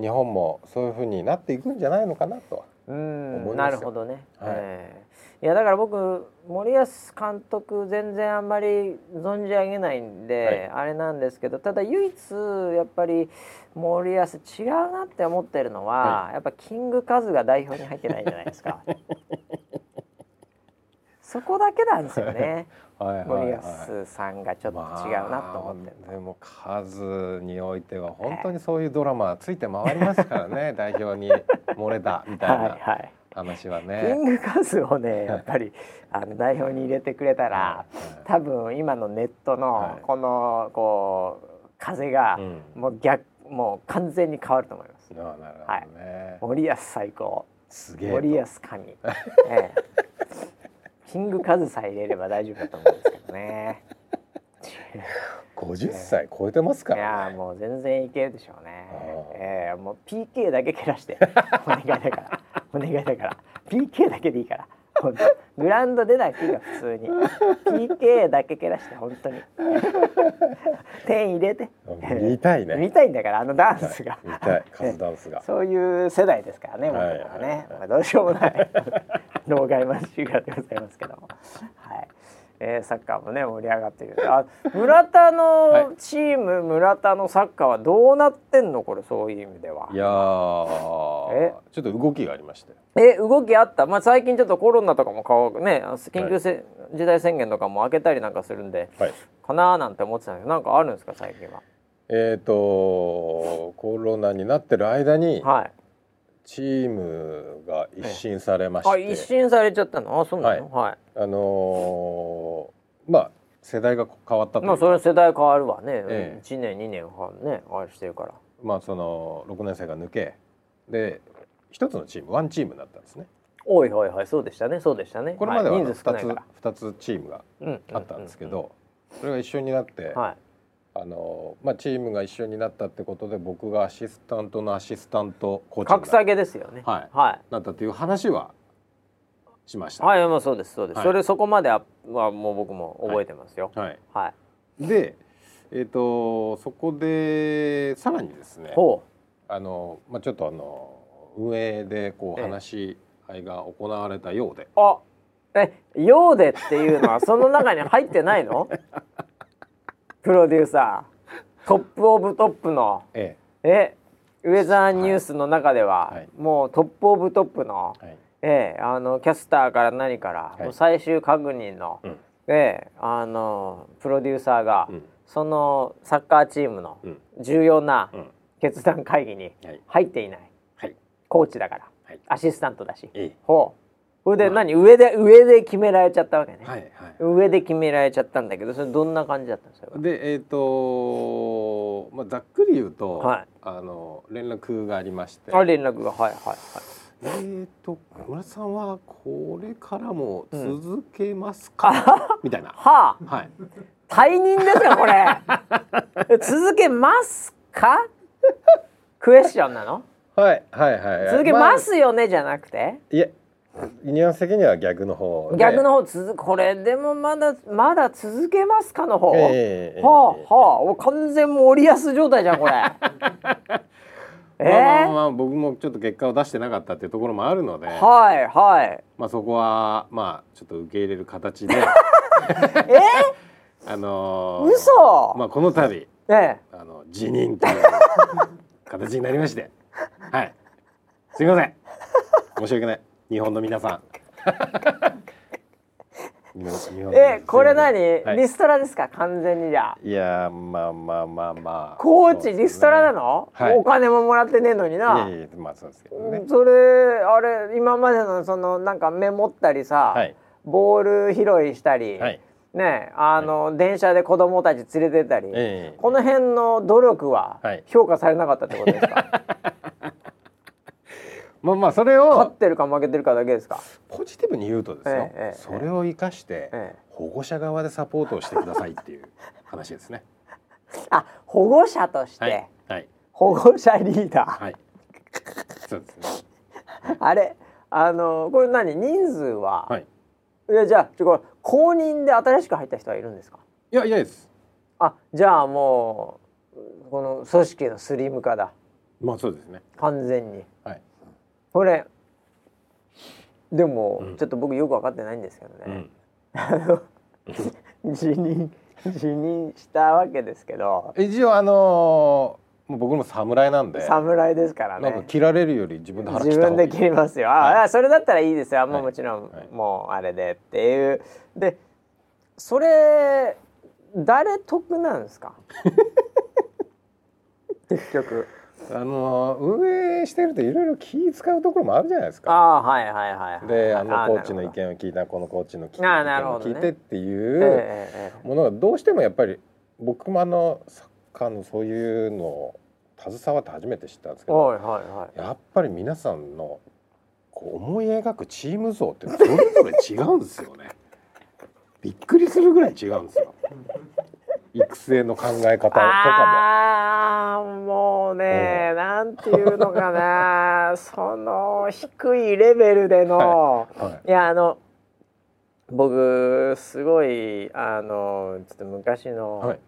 日本もそういう風になっていくんじゃないのかなとはうん。なるほどね。はい。ええ。いやだから僕森保監督全然あんまり存じ上げないんで、あれなんですけどただ唯一やっぱり森保違うなって思ってるのは、やっぱキングカズが代表に入ってないじゃないですか。[LAUGHS] そこだけなんですよね。[LAUGHS] はいはい森はい保さんがちょっと違うなと思ってるまあでも数においては本当にそういうドラマついて回りますからね [LAUGHS] 代表に漏れたみたいはいなはい。話はキね。ングカズをねやっぱりあの代表に入れてくれたらはい多分今のネットはいのこのこう風がうんもう逆もう完全に変わると思います。なるほどね。森保最高すげえと。森保神、[LAUGHS] ええ、キングカズさえ入れれば大丈夫だと思うんですけどね。[LAUGHS] 50歳超えてますかいやらね。ーもう全然いけるでしょうねええもう PK だけ蹴らしてお願いだからお願いだから PK だけでいいから。本当。グラウンド出なくていいから普通に PK だけ蹴らして本当に。点入れて。見たいね。見たいんだからあのダンスが、見たい。カズダンスが。そういう世代ですからね僕らはね、はいはいまあ、どうしようもない。[LAUGHS] 老害マンシュガーでございますけども。はい、えー、サッカーもね盛り上がっているあ村田はのチーム、村田のサッカーはどうなってんの？これそういう意味では。いやー。え？ちょっと動きがありまして。え動きあった、まあ、最近ちょっとコロナとかも顔ね緊急せ、事態宣言とかも開けたりなんかするんではい。かなーなんて思ってたんですけどなんかあるんですか最近は？えっ、とコロナになってる間にはいチームが一新されまして、あ一新されちゃったの？あそうなの？はい、あのーまあ世代が変わったまあそれは世代変わるわね、ええ。1年2年半ねあれしてるから。まあその6年生が抜けで一つのチームワンチームになったんですね。おいおいおいそうでしたねそうでしたね。これまでははい2つ人数少ないから。二つチームがうんあったんですけど、それが一緒になって、はいあのーまあチームが一緒になったってことで僕がアシスタントのアシスタントコーチに格下げですよね。はい。はい。なったという話はしました。はい、まあそうですそうです、はい。それそこまでははもう僕も覚えてますよ。はい。はい、で、えー、とそこでさらにですねほあの、まあ、ちょっとあの運営でこうええ話し合いが行われたようで、うあえヨーデっていうのはその中に入ってないの？[LAUGHS] プロデューサー。トップオブトップの。ええ。ウェザーニュースの中では、はい。もうトップオブトップの、えはい。ええあのキャスターから何から、い。もう最終確認の、うん。ええあのプロデューサーが、うん。そのサッカーチームのうん。重要なうん。決断会議にはい。入っていない、はい。コーチだから、はい。アシスタントだし、ええ。ほうそれで何、上で上で決められちゃったわけね、はいはい。上で決められちゃったんだけどそれどんな感じだったんですかでえっ、とまあざっくり言うと、はい。あの連絡がありまして。あ連絡が。はいはいはい。えー、と小村さんはこれからも続けますか、[LAUGHS] みたいな。はあ。はい。退任ですかこれ。[LAUGHS] 続けますか？クエスチョンなの？はいはいはい。続けますよねじゃなくて。いえ、ニュアンス的には逆の方。で。逆の方続これでもまだまだ続けますかの方、ええはあはあ。お完全森安状態じゃんこれ。え [LAUGHS] まあまあーまあ僕もちょっと結果を出してなかったっていうところもあるので、はいはい。まあそこはまあちょっと受け入れる形で、え？[LAUGHS] あのー、嘘、まあこの度ええ。あの辞任という形になりまして、はい。すみません。申し訳ない。日本の皆さん。[LAUGHS] えこれ何、はい。リストラですか？完全にじゃあ。いやーまあまあまあまあ。コーチね。リストラなの、はい。お金ももらってねえのにいなまあそうですけどね。それあれ今までのそのなんかメモったりさ、はい。ボール拾いしたり、はい。ねあの、電車で子供たち連れてったり、ええ。この辺の努力ははい。評価されなかったってことですか、[LAUGHS] まあまあそれを勝ってるか負けてるかだけですか、ポジティブに言うとですよ。ええええそれを生かしてええ、保護者側でサポートをしてくださいっていう話ですね。あ保護者として、はいはい保護者リーダー、はい。そうですね。あれあのこれ何？人数は、はい。いやじゃあこれ公認で新しく入った人はいるんですか？いやいやです。あじゃあもうこの組織のスリム化だまあそうですね。完全にはい。これ。でも、うん。ちょっと僕よく分かってないんですけどね、うん。あの [LAUGHS] 辞任辞任したわけですけど。一応あのーもう僕も侍なんで、侍ですからなんかね切られるより自分で自分で切りますよ、あはい。あそれだったらいいですよ。もうはい。もちろん、はい。もうあれでっていう。でそれ誰得なんですか？[LAUGHS] 結局あのー運営してるといろいろ気使うところもあるじゃないですか。ああはいはいはいはいであのコーチの意見を聞いたこのコーチの意見を聞いてっていうものがどうしてもやっぱり僕もあのサッカーのそういうのを携わって初めて知ったんですけどはいはいはいやっぱり皆さんのこう思い描くチーム像ってそれぞれ違うんですよね。びっくりするぐらい違うんですよ。[LAUGHS] 育成の考え方とかああもうね、なんていうのかな。[LAUGHS] その低いレベルでの、、も。はい。やあの僕すごいあのちょっと昔の、はい。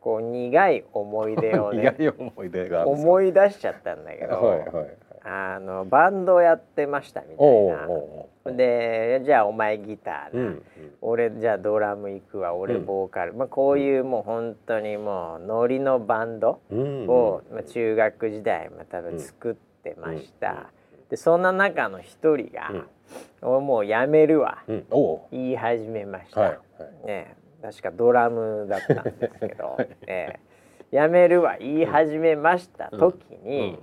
こう苦い思い出をね。[LAUGHS] 外思い出が思い出しちゃったんだけど、はいはいはい。あのバンドやってましたみたいうな。でじゃあお前ギターだ、うんうん。俺じゃあドラム行くわ俺うんボーカル、まあこういうもう本当にもうノリのバンドうん。を、まあ、中学時代また作ってました、でそんな中の一人が、俺もうやめるわ。うん。言い始めました、はいはい。ね確かドラムだったんですけど、[LAUGHS] ええやめるわ言い始めました時に、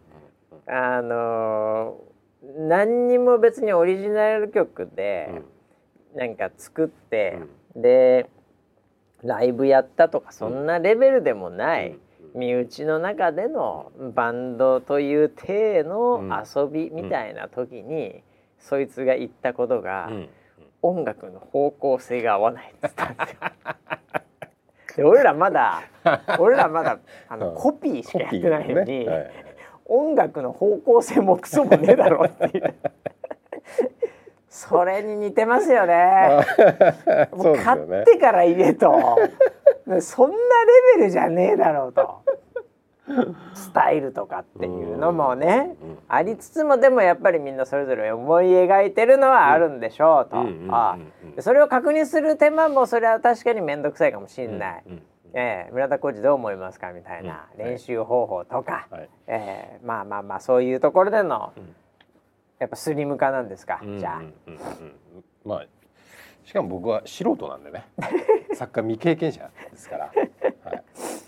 あのー何にも別にオリジナル曲で、なんか作って、でライブやったとかそんなレベルでもない、身内の中でのバンドという体の遊びみたいな時に、そいつが言ったことが、うん。音楽の方向性が合わないっつったんですよ。で俺らまだ [LAUGHS] 俺らまだあの、うんコピーしかやってないのに、音楽の方向性もクソもねえだろっていう。それに似てますよね。も [LAUGHS] そうう買ってから言えと。そんなレベルじゃねえだろうと。スタイルとかっていうのもねうんありつつもでもやっぱりみんなそれぞれ思い描いてるのはあるんでしょうと、それを確認する手間もそれは確かに面倒くさいかもしれない、うんうんええ村田コーチどう思いますかみたいなうん練習方法とか、はい。ええまあまあまあそういうところでの、ん。やっぱスリム化なんですか、うんじゃあ、うんうん。うんまあしかも僕は素人なんでね。サッカー未経験者ですから、はい、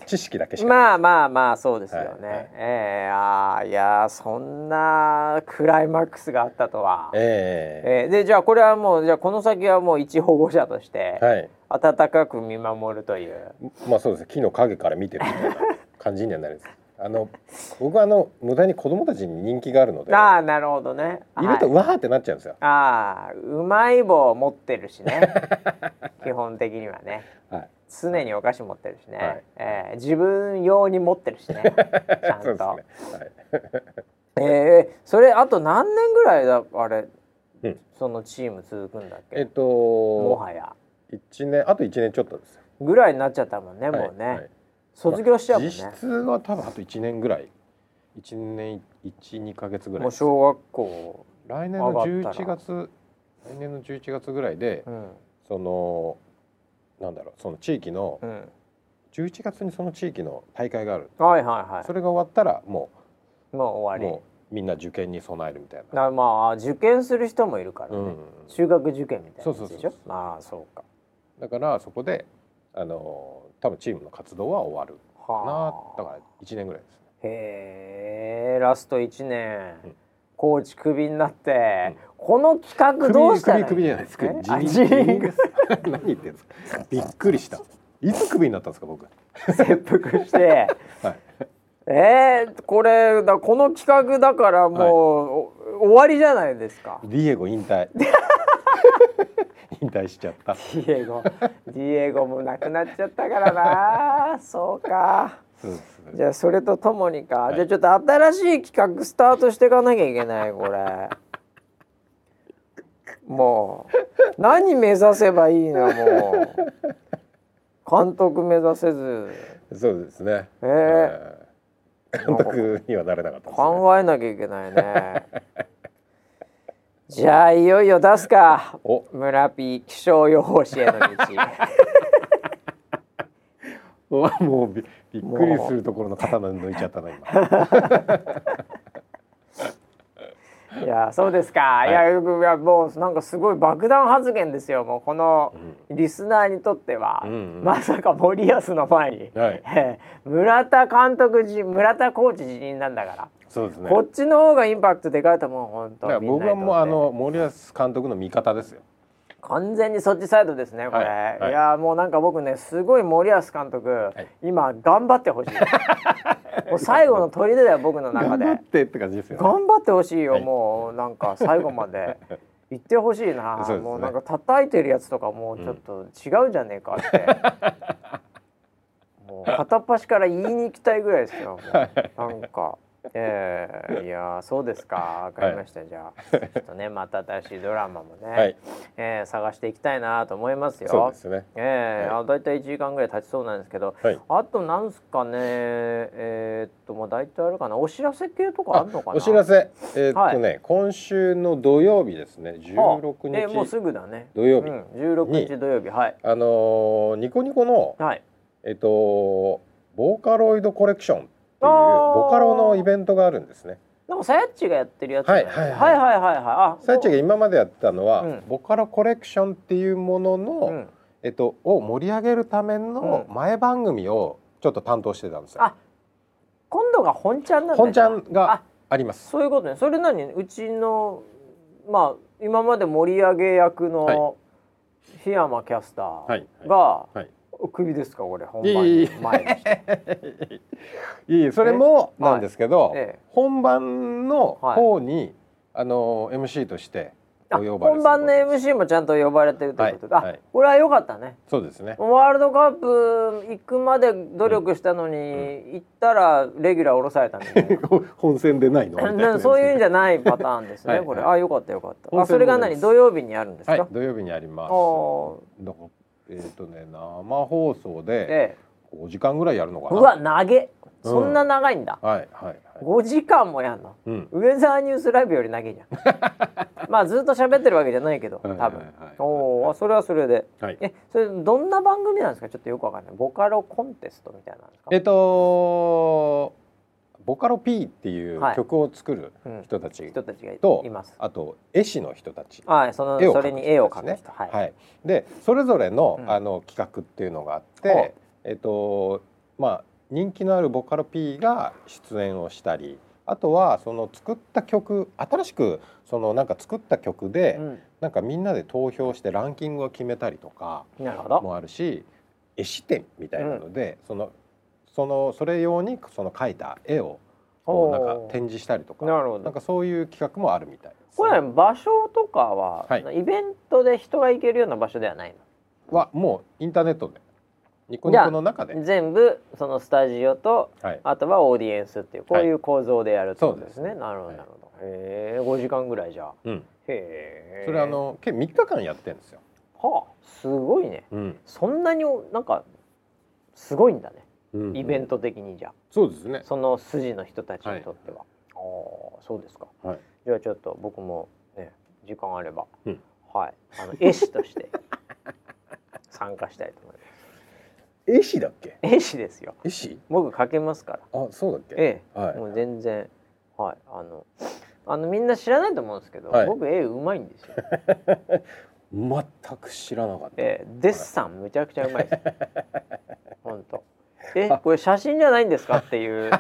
知識だけしか。まあまあまあそうですよね、はいはい。ええああいやそんなクライマックスがあったとは、えええでじゃあこれはもうじゃあこの先はもう一保護者として、温かく見守るという。まあそうですね木の陰から見てるみたいな感じにはなるんです。[LAUGHS] あの僕はあの無駄に子供たちに人気があるのでああなるほどね。いるとはわーってなっちゃうんですよ、ああうまい棒持ってるしね。[LAUGHS] 基本的にはね。はい、常にお菓子持ってるしね、はい。えー自分用に持ってるしね。[LAUGHS] ちゃんと、ね、はい、[LAUGHS] えーそれあと何年ぐらいだあれ、うん。そのチーム続くんだっけ、えっともはや。一年あと一年ちょっとですよ。ぐらいになっちゃったもんね、もうね、はい。はい卒業しちゃうもんね、実質は多分あと一年ぐらい。一年一二ヶ月ぐらい。もう小学校、来年の上が十ったら。一月来年の十一月ぐらいでうん。そのなんだろうその地域のうん、11月にその地域の大会がある。はいはいはい。それが終わったらももう終わり。うもうみんな受験に備えるみたいな、なまあ受験する人もいるからね、うん、中学受験みたいなそうそうそうああそうか。だからそこであの多分チームの活動は終わるな。はだから1年ぐらいですね。へえラスト1年、うん。コーチクビになって、この企画どうしたらいい首首じゃないです。か何言ってんですか？びっくりした。いつクビになったんですか僕？切腹して。[LAUGHS] はい。えー、これだこの企画だからもう、お終わりじゃないですか。ディエゴ引退。[LAUGHS] 引退しちゃった。ディエゴ。ディエゴも亡くなっちゃったからな。そうか。そうですね。じゃあそれとともにか、い。じゃあちょっと新しい企画スタートしていかなきゃいけないこれもう何目指せばいいのもう。監督目指せず。そうですね。えーえー。監督にはなれなかったね。考えなきゃいけないね。じゃあいよいよ出すか。お。村 P 気象予報士への道。[LAUGHS] もうびびっくりするところの刀抜いちゃったな今 [LAUGHS] いやそうですか、い、やいやもうなんかすごい爆弾発言ですよ。もうこのリスナーにとっては、うんうん。まさか森保の前に、はい。[LAUGHS] えー村田監督じ村田コーチ辞任なんだから、そうですね。こっちの方がインパクトでかいと思う本当。僕はもうあの森保監督の味方ですよ完全にそっちサイドですねこれ、はいはい。いやもうなんか僕ねすごい森保監督、い。今頑張ってほしい。[LAUGHS] もう最後の砦だよ僕の中頑で張ってって感じですよね。頑張ってほしいよ、はい。もうなんか最後まで。[LAUGHS] 言ってほしいな、ね。もうなんか叩いてるやつとかもうちょっと違うんじゃねえかって、もう片っ端から言いに行きたいぐらいですよ。もうなんか。ええいやーそうですか。わかりました、じゃあちょっとねまた新しいドラマもね、はい。えー探していきたいなと思いますよ。そうですね。ええはい。あだいたい1時間ぐらい経ちそうなんですけど、はい。あとなんすかねえーっとまあ大体あるかなお知らせ系とかあるのかな？お知らせ。えーっとね、は今週の土曜日ですね。16日、あえもうすぐだね。土曜日。うん、16日土曜日はい。あのーニコニコのはい。えっとボーカロイドコレクションっていうボカロのイベントがあるんですね。なんかさやっちがやってるやつはいね。はいはいはい。はいはいはいあサイチが今までやってたのは、うんボカロコレクションっていうものの、うん。えっとを盛り上げるためのうん。前番組をちょっと担当してたんですよ。あ今度が本ちゃんなんだ。本ちゃんあがあります。そういうことね。それ何？うちのまあ今まで盛り上げ役はの檜山キャスタはいーがはい。クビですか？これ本番前に。し [LAUGHS] ていいそれもなんですけど、ええ。本番の方に、あの MC としておあ呼ばれ本番の MC もちゃんと呼ばれてるということで、あ、はい。はい。これは良かったね。そうですね。ワールドカップ行くまで努力したのに、行ったらレギュラー降ろされたみたいな。[LAUGHS] 本戦でないの？[LAUGHS] そういうんじゃないパターンですねはい。これ、はい。あ良かった良かった。本あそれが何？土曜日にあるんですか、はい土曜日にあります。えっ、とね生放送でえ5時間ぐらいやるのえかな。うわ投げそんな長いんだ、はいはいはい。5時間もやんの。うん。ウェザーニュースライブより長いじゃん。[LAUGHS] まあずっと喋ってるわけじゃないけど多分、はいはい。はい。おおそれはそれで。はい。えそれどんな番組なんですか？ちょっとよくわかんない。ボカロコンテストみたいなんですか？えっとボカロ P っていうはい。曲を作るうん人たち人たちがいます。あと絵師の人たち。はいその絵をそれに絵を描く人。はい、はい、でそれぞれの,、うん。あの企画っていうのがあって、えっとまあ人気のあるボカロ P が出演をしたりあとはその作った曲新しくそのなんか作った曲で、うん。なんかみんなで投票してランキングを決めたりとかもあるし絵師展みたいなので、そのそのそれ用にその描いた絵をこうなんか展示したりとかなるほど。なんかそういう企画もあるみたい。これ場所とかは、はい。イベントで人が行けるような場所ではないはもうインターネットでニコニコの中で。の全部そのスタジオとはい、あとはオーディエンスっていうこういう構造でやるってことですね、そうですなるほどはいなるほど、へえ5時間ぐらいじゃあ。うん、へえ。それあの計3日間やってるんですよ、はあすごいね。うん。そんなになんかすごいんだね。うんイベント的にじゃあ。そうですね。その筋の人たちにとっては、ああそうですか。はい。じゃあちょっと僕もね時間あれば、うん。はい。あの絵師として参加したいと思います絵師だっけ？絵師ですよ。絵師僕描けますから。あそうだっけ？ええ、はい。もう全然。はい。あのあのみんな知らないと思うんですけど、はい。僕絵うまいんですよ、全く知らなかった、ええ、デッサンむちゃくちゃうまいです。[LAUGHS] 本当えこれ写真じゃないんですかっていう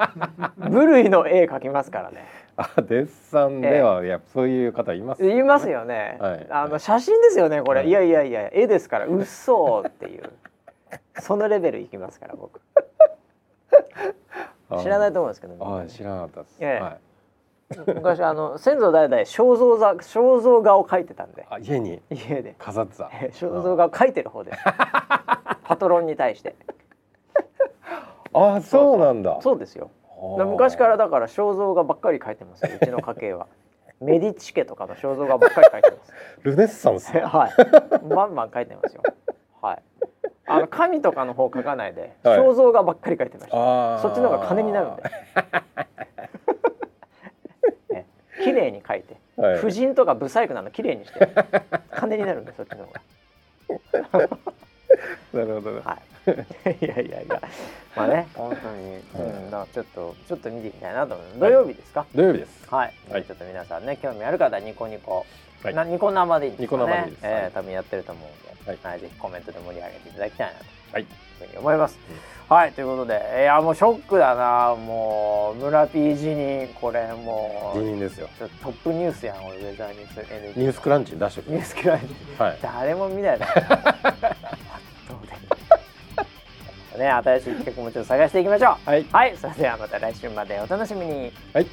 [LAUGHS] 部類の絵描きますからね。あデッサンでは、いやそういう方います、言いますよね、はい。あの写真ですよねこれ、はい。い、やいやいや絵ですから。うっそーっていうそのレベルいきますから僕。[LAUGHS] 知らないと思うんですけど、ああ知らなかったです、ええ。はい、昔あの先祖代々肖像画肖像画を描いてたんで。あ家に？家で。飾ってた。え肖像画を描いてる方で。すパトロンに対して。ああそうなんだ。そうですよ。昔からだから肖像画ばっかり描いてますようちの家系は。[LAUGHS] メディチ家とかの肖像画ばっかり描いてます。[LAUGHS] ルネッサンス？だはい。バンバン描いてますよ。はいあの神とかの方描かないで [LAUGHS] はい。肖像画ばっかり描いてました、そっちの方が金になるんで。[LAUGHS] ね。綺麗に描いて、はい。婦人とかブサイクなの綺麗にして。金になるんでそっちの方が。[LAUGHS] なるほどねはい。いやいやいや。まあね、本当に、うん、だからちょっと、ちょっと見ていきたいなと思います。土曜日ですか？土曜日です。はい。はい。ちょっと皆さんね、興味ある方はニコニコ。はい。なニコ生でいいんですかね？ニコ生でいいです。ええはい多分やってると思うんで、はいはい、ぜひコメントで盛り上げていただきたいなと。はいいうふうに思います。はい、ということで、いや、もうショックだな、もう村 P 辞任、これもう。辞任ですよトップニュースやん、俺ウェザーニュース NG ニュースクランチに出してくニュースクランチ。はい誰も見ないだろ [LAUGHS] ね、新しい企画もちょっと探していきましょう。はいはい、それではまた来週までお楽しみに。はい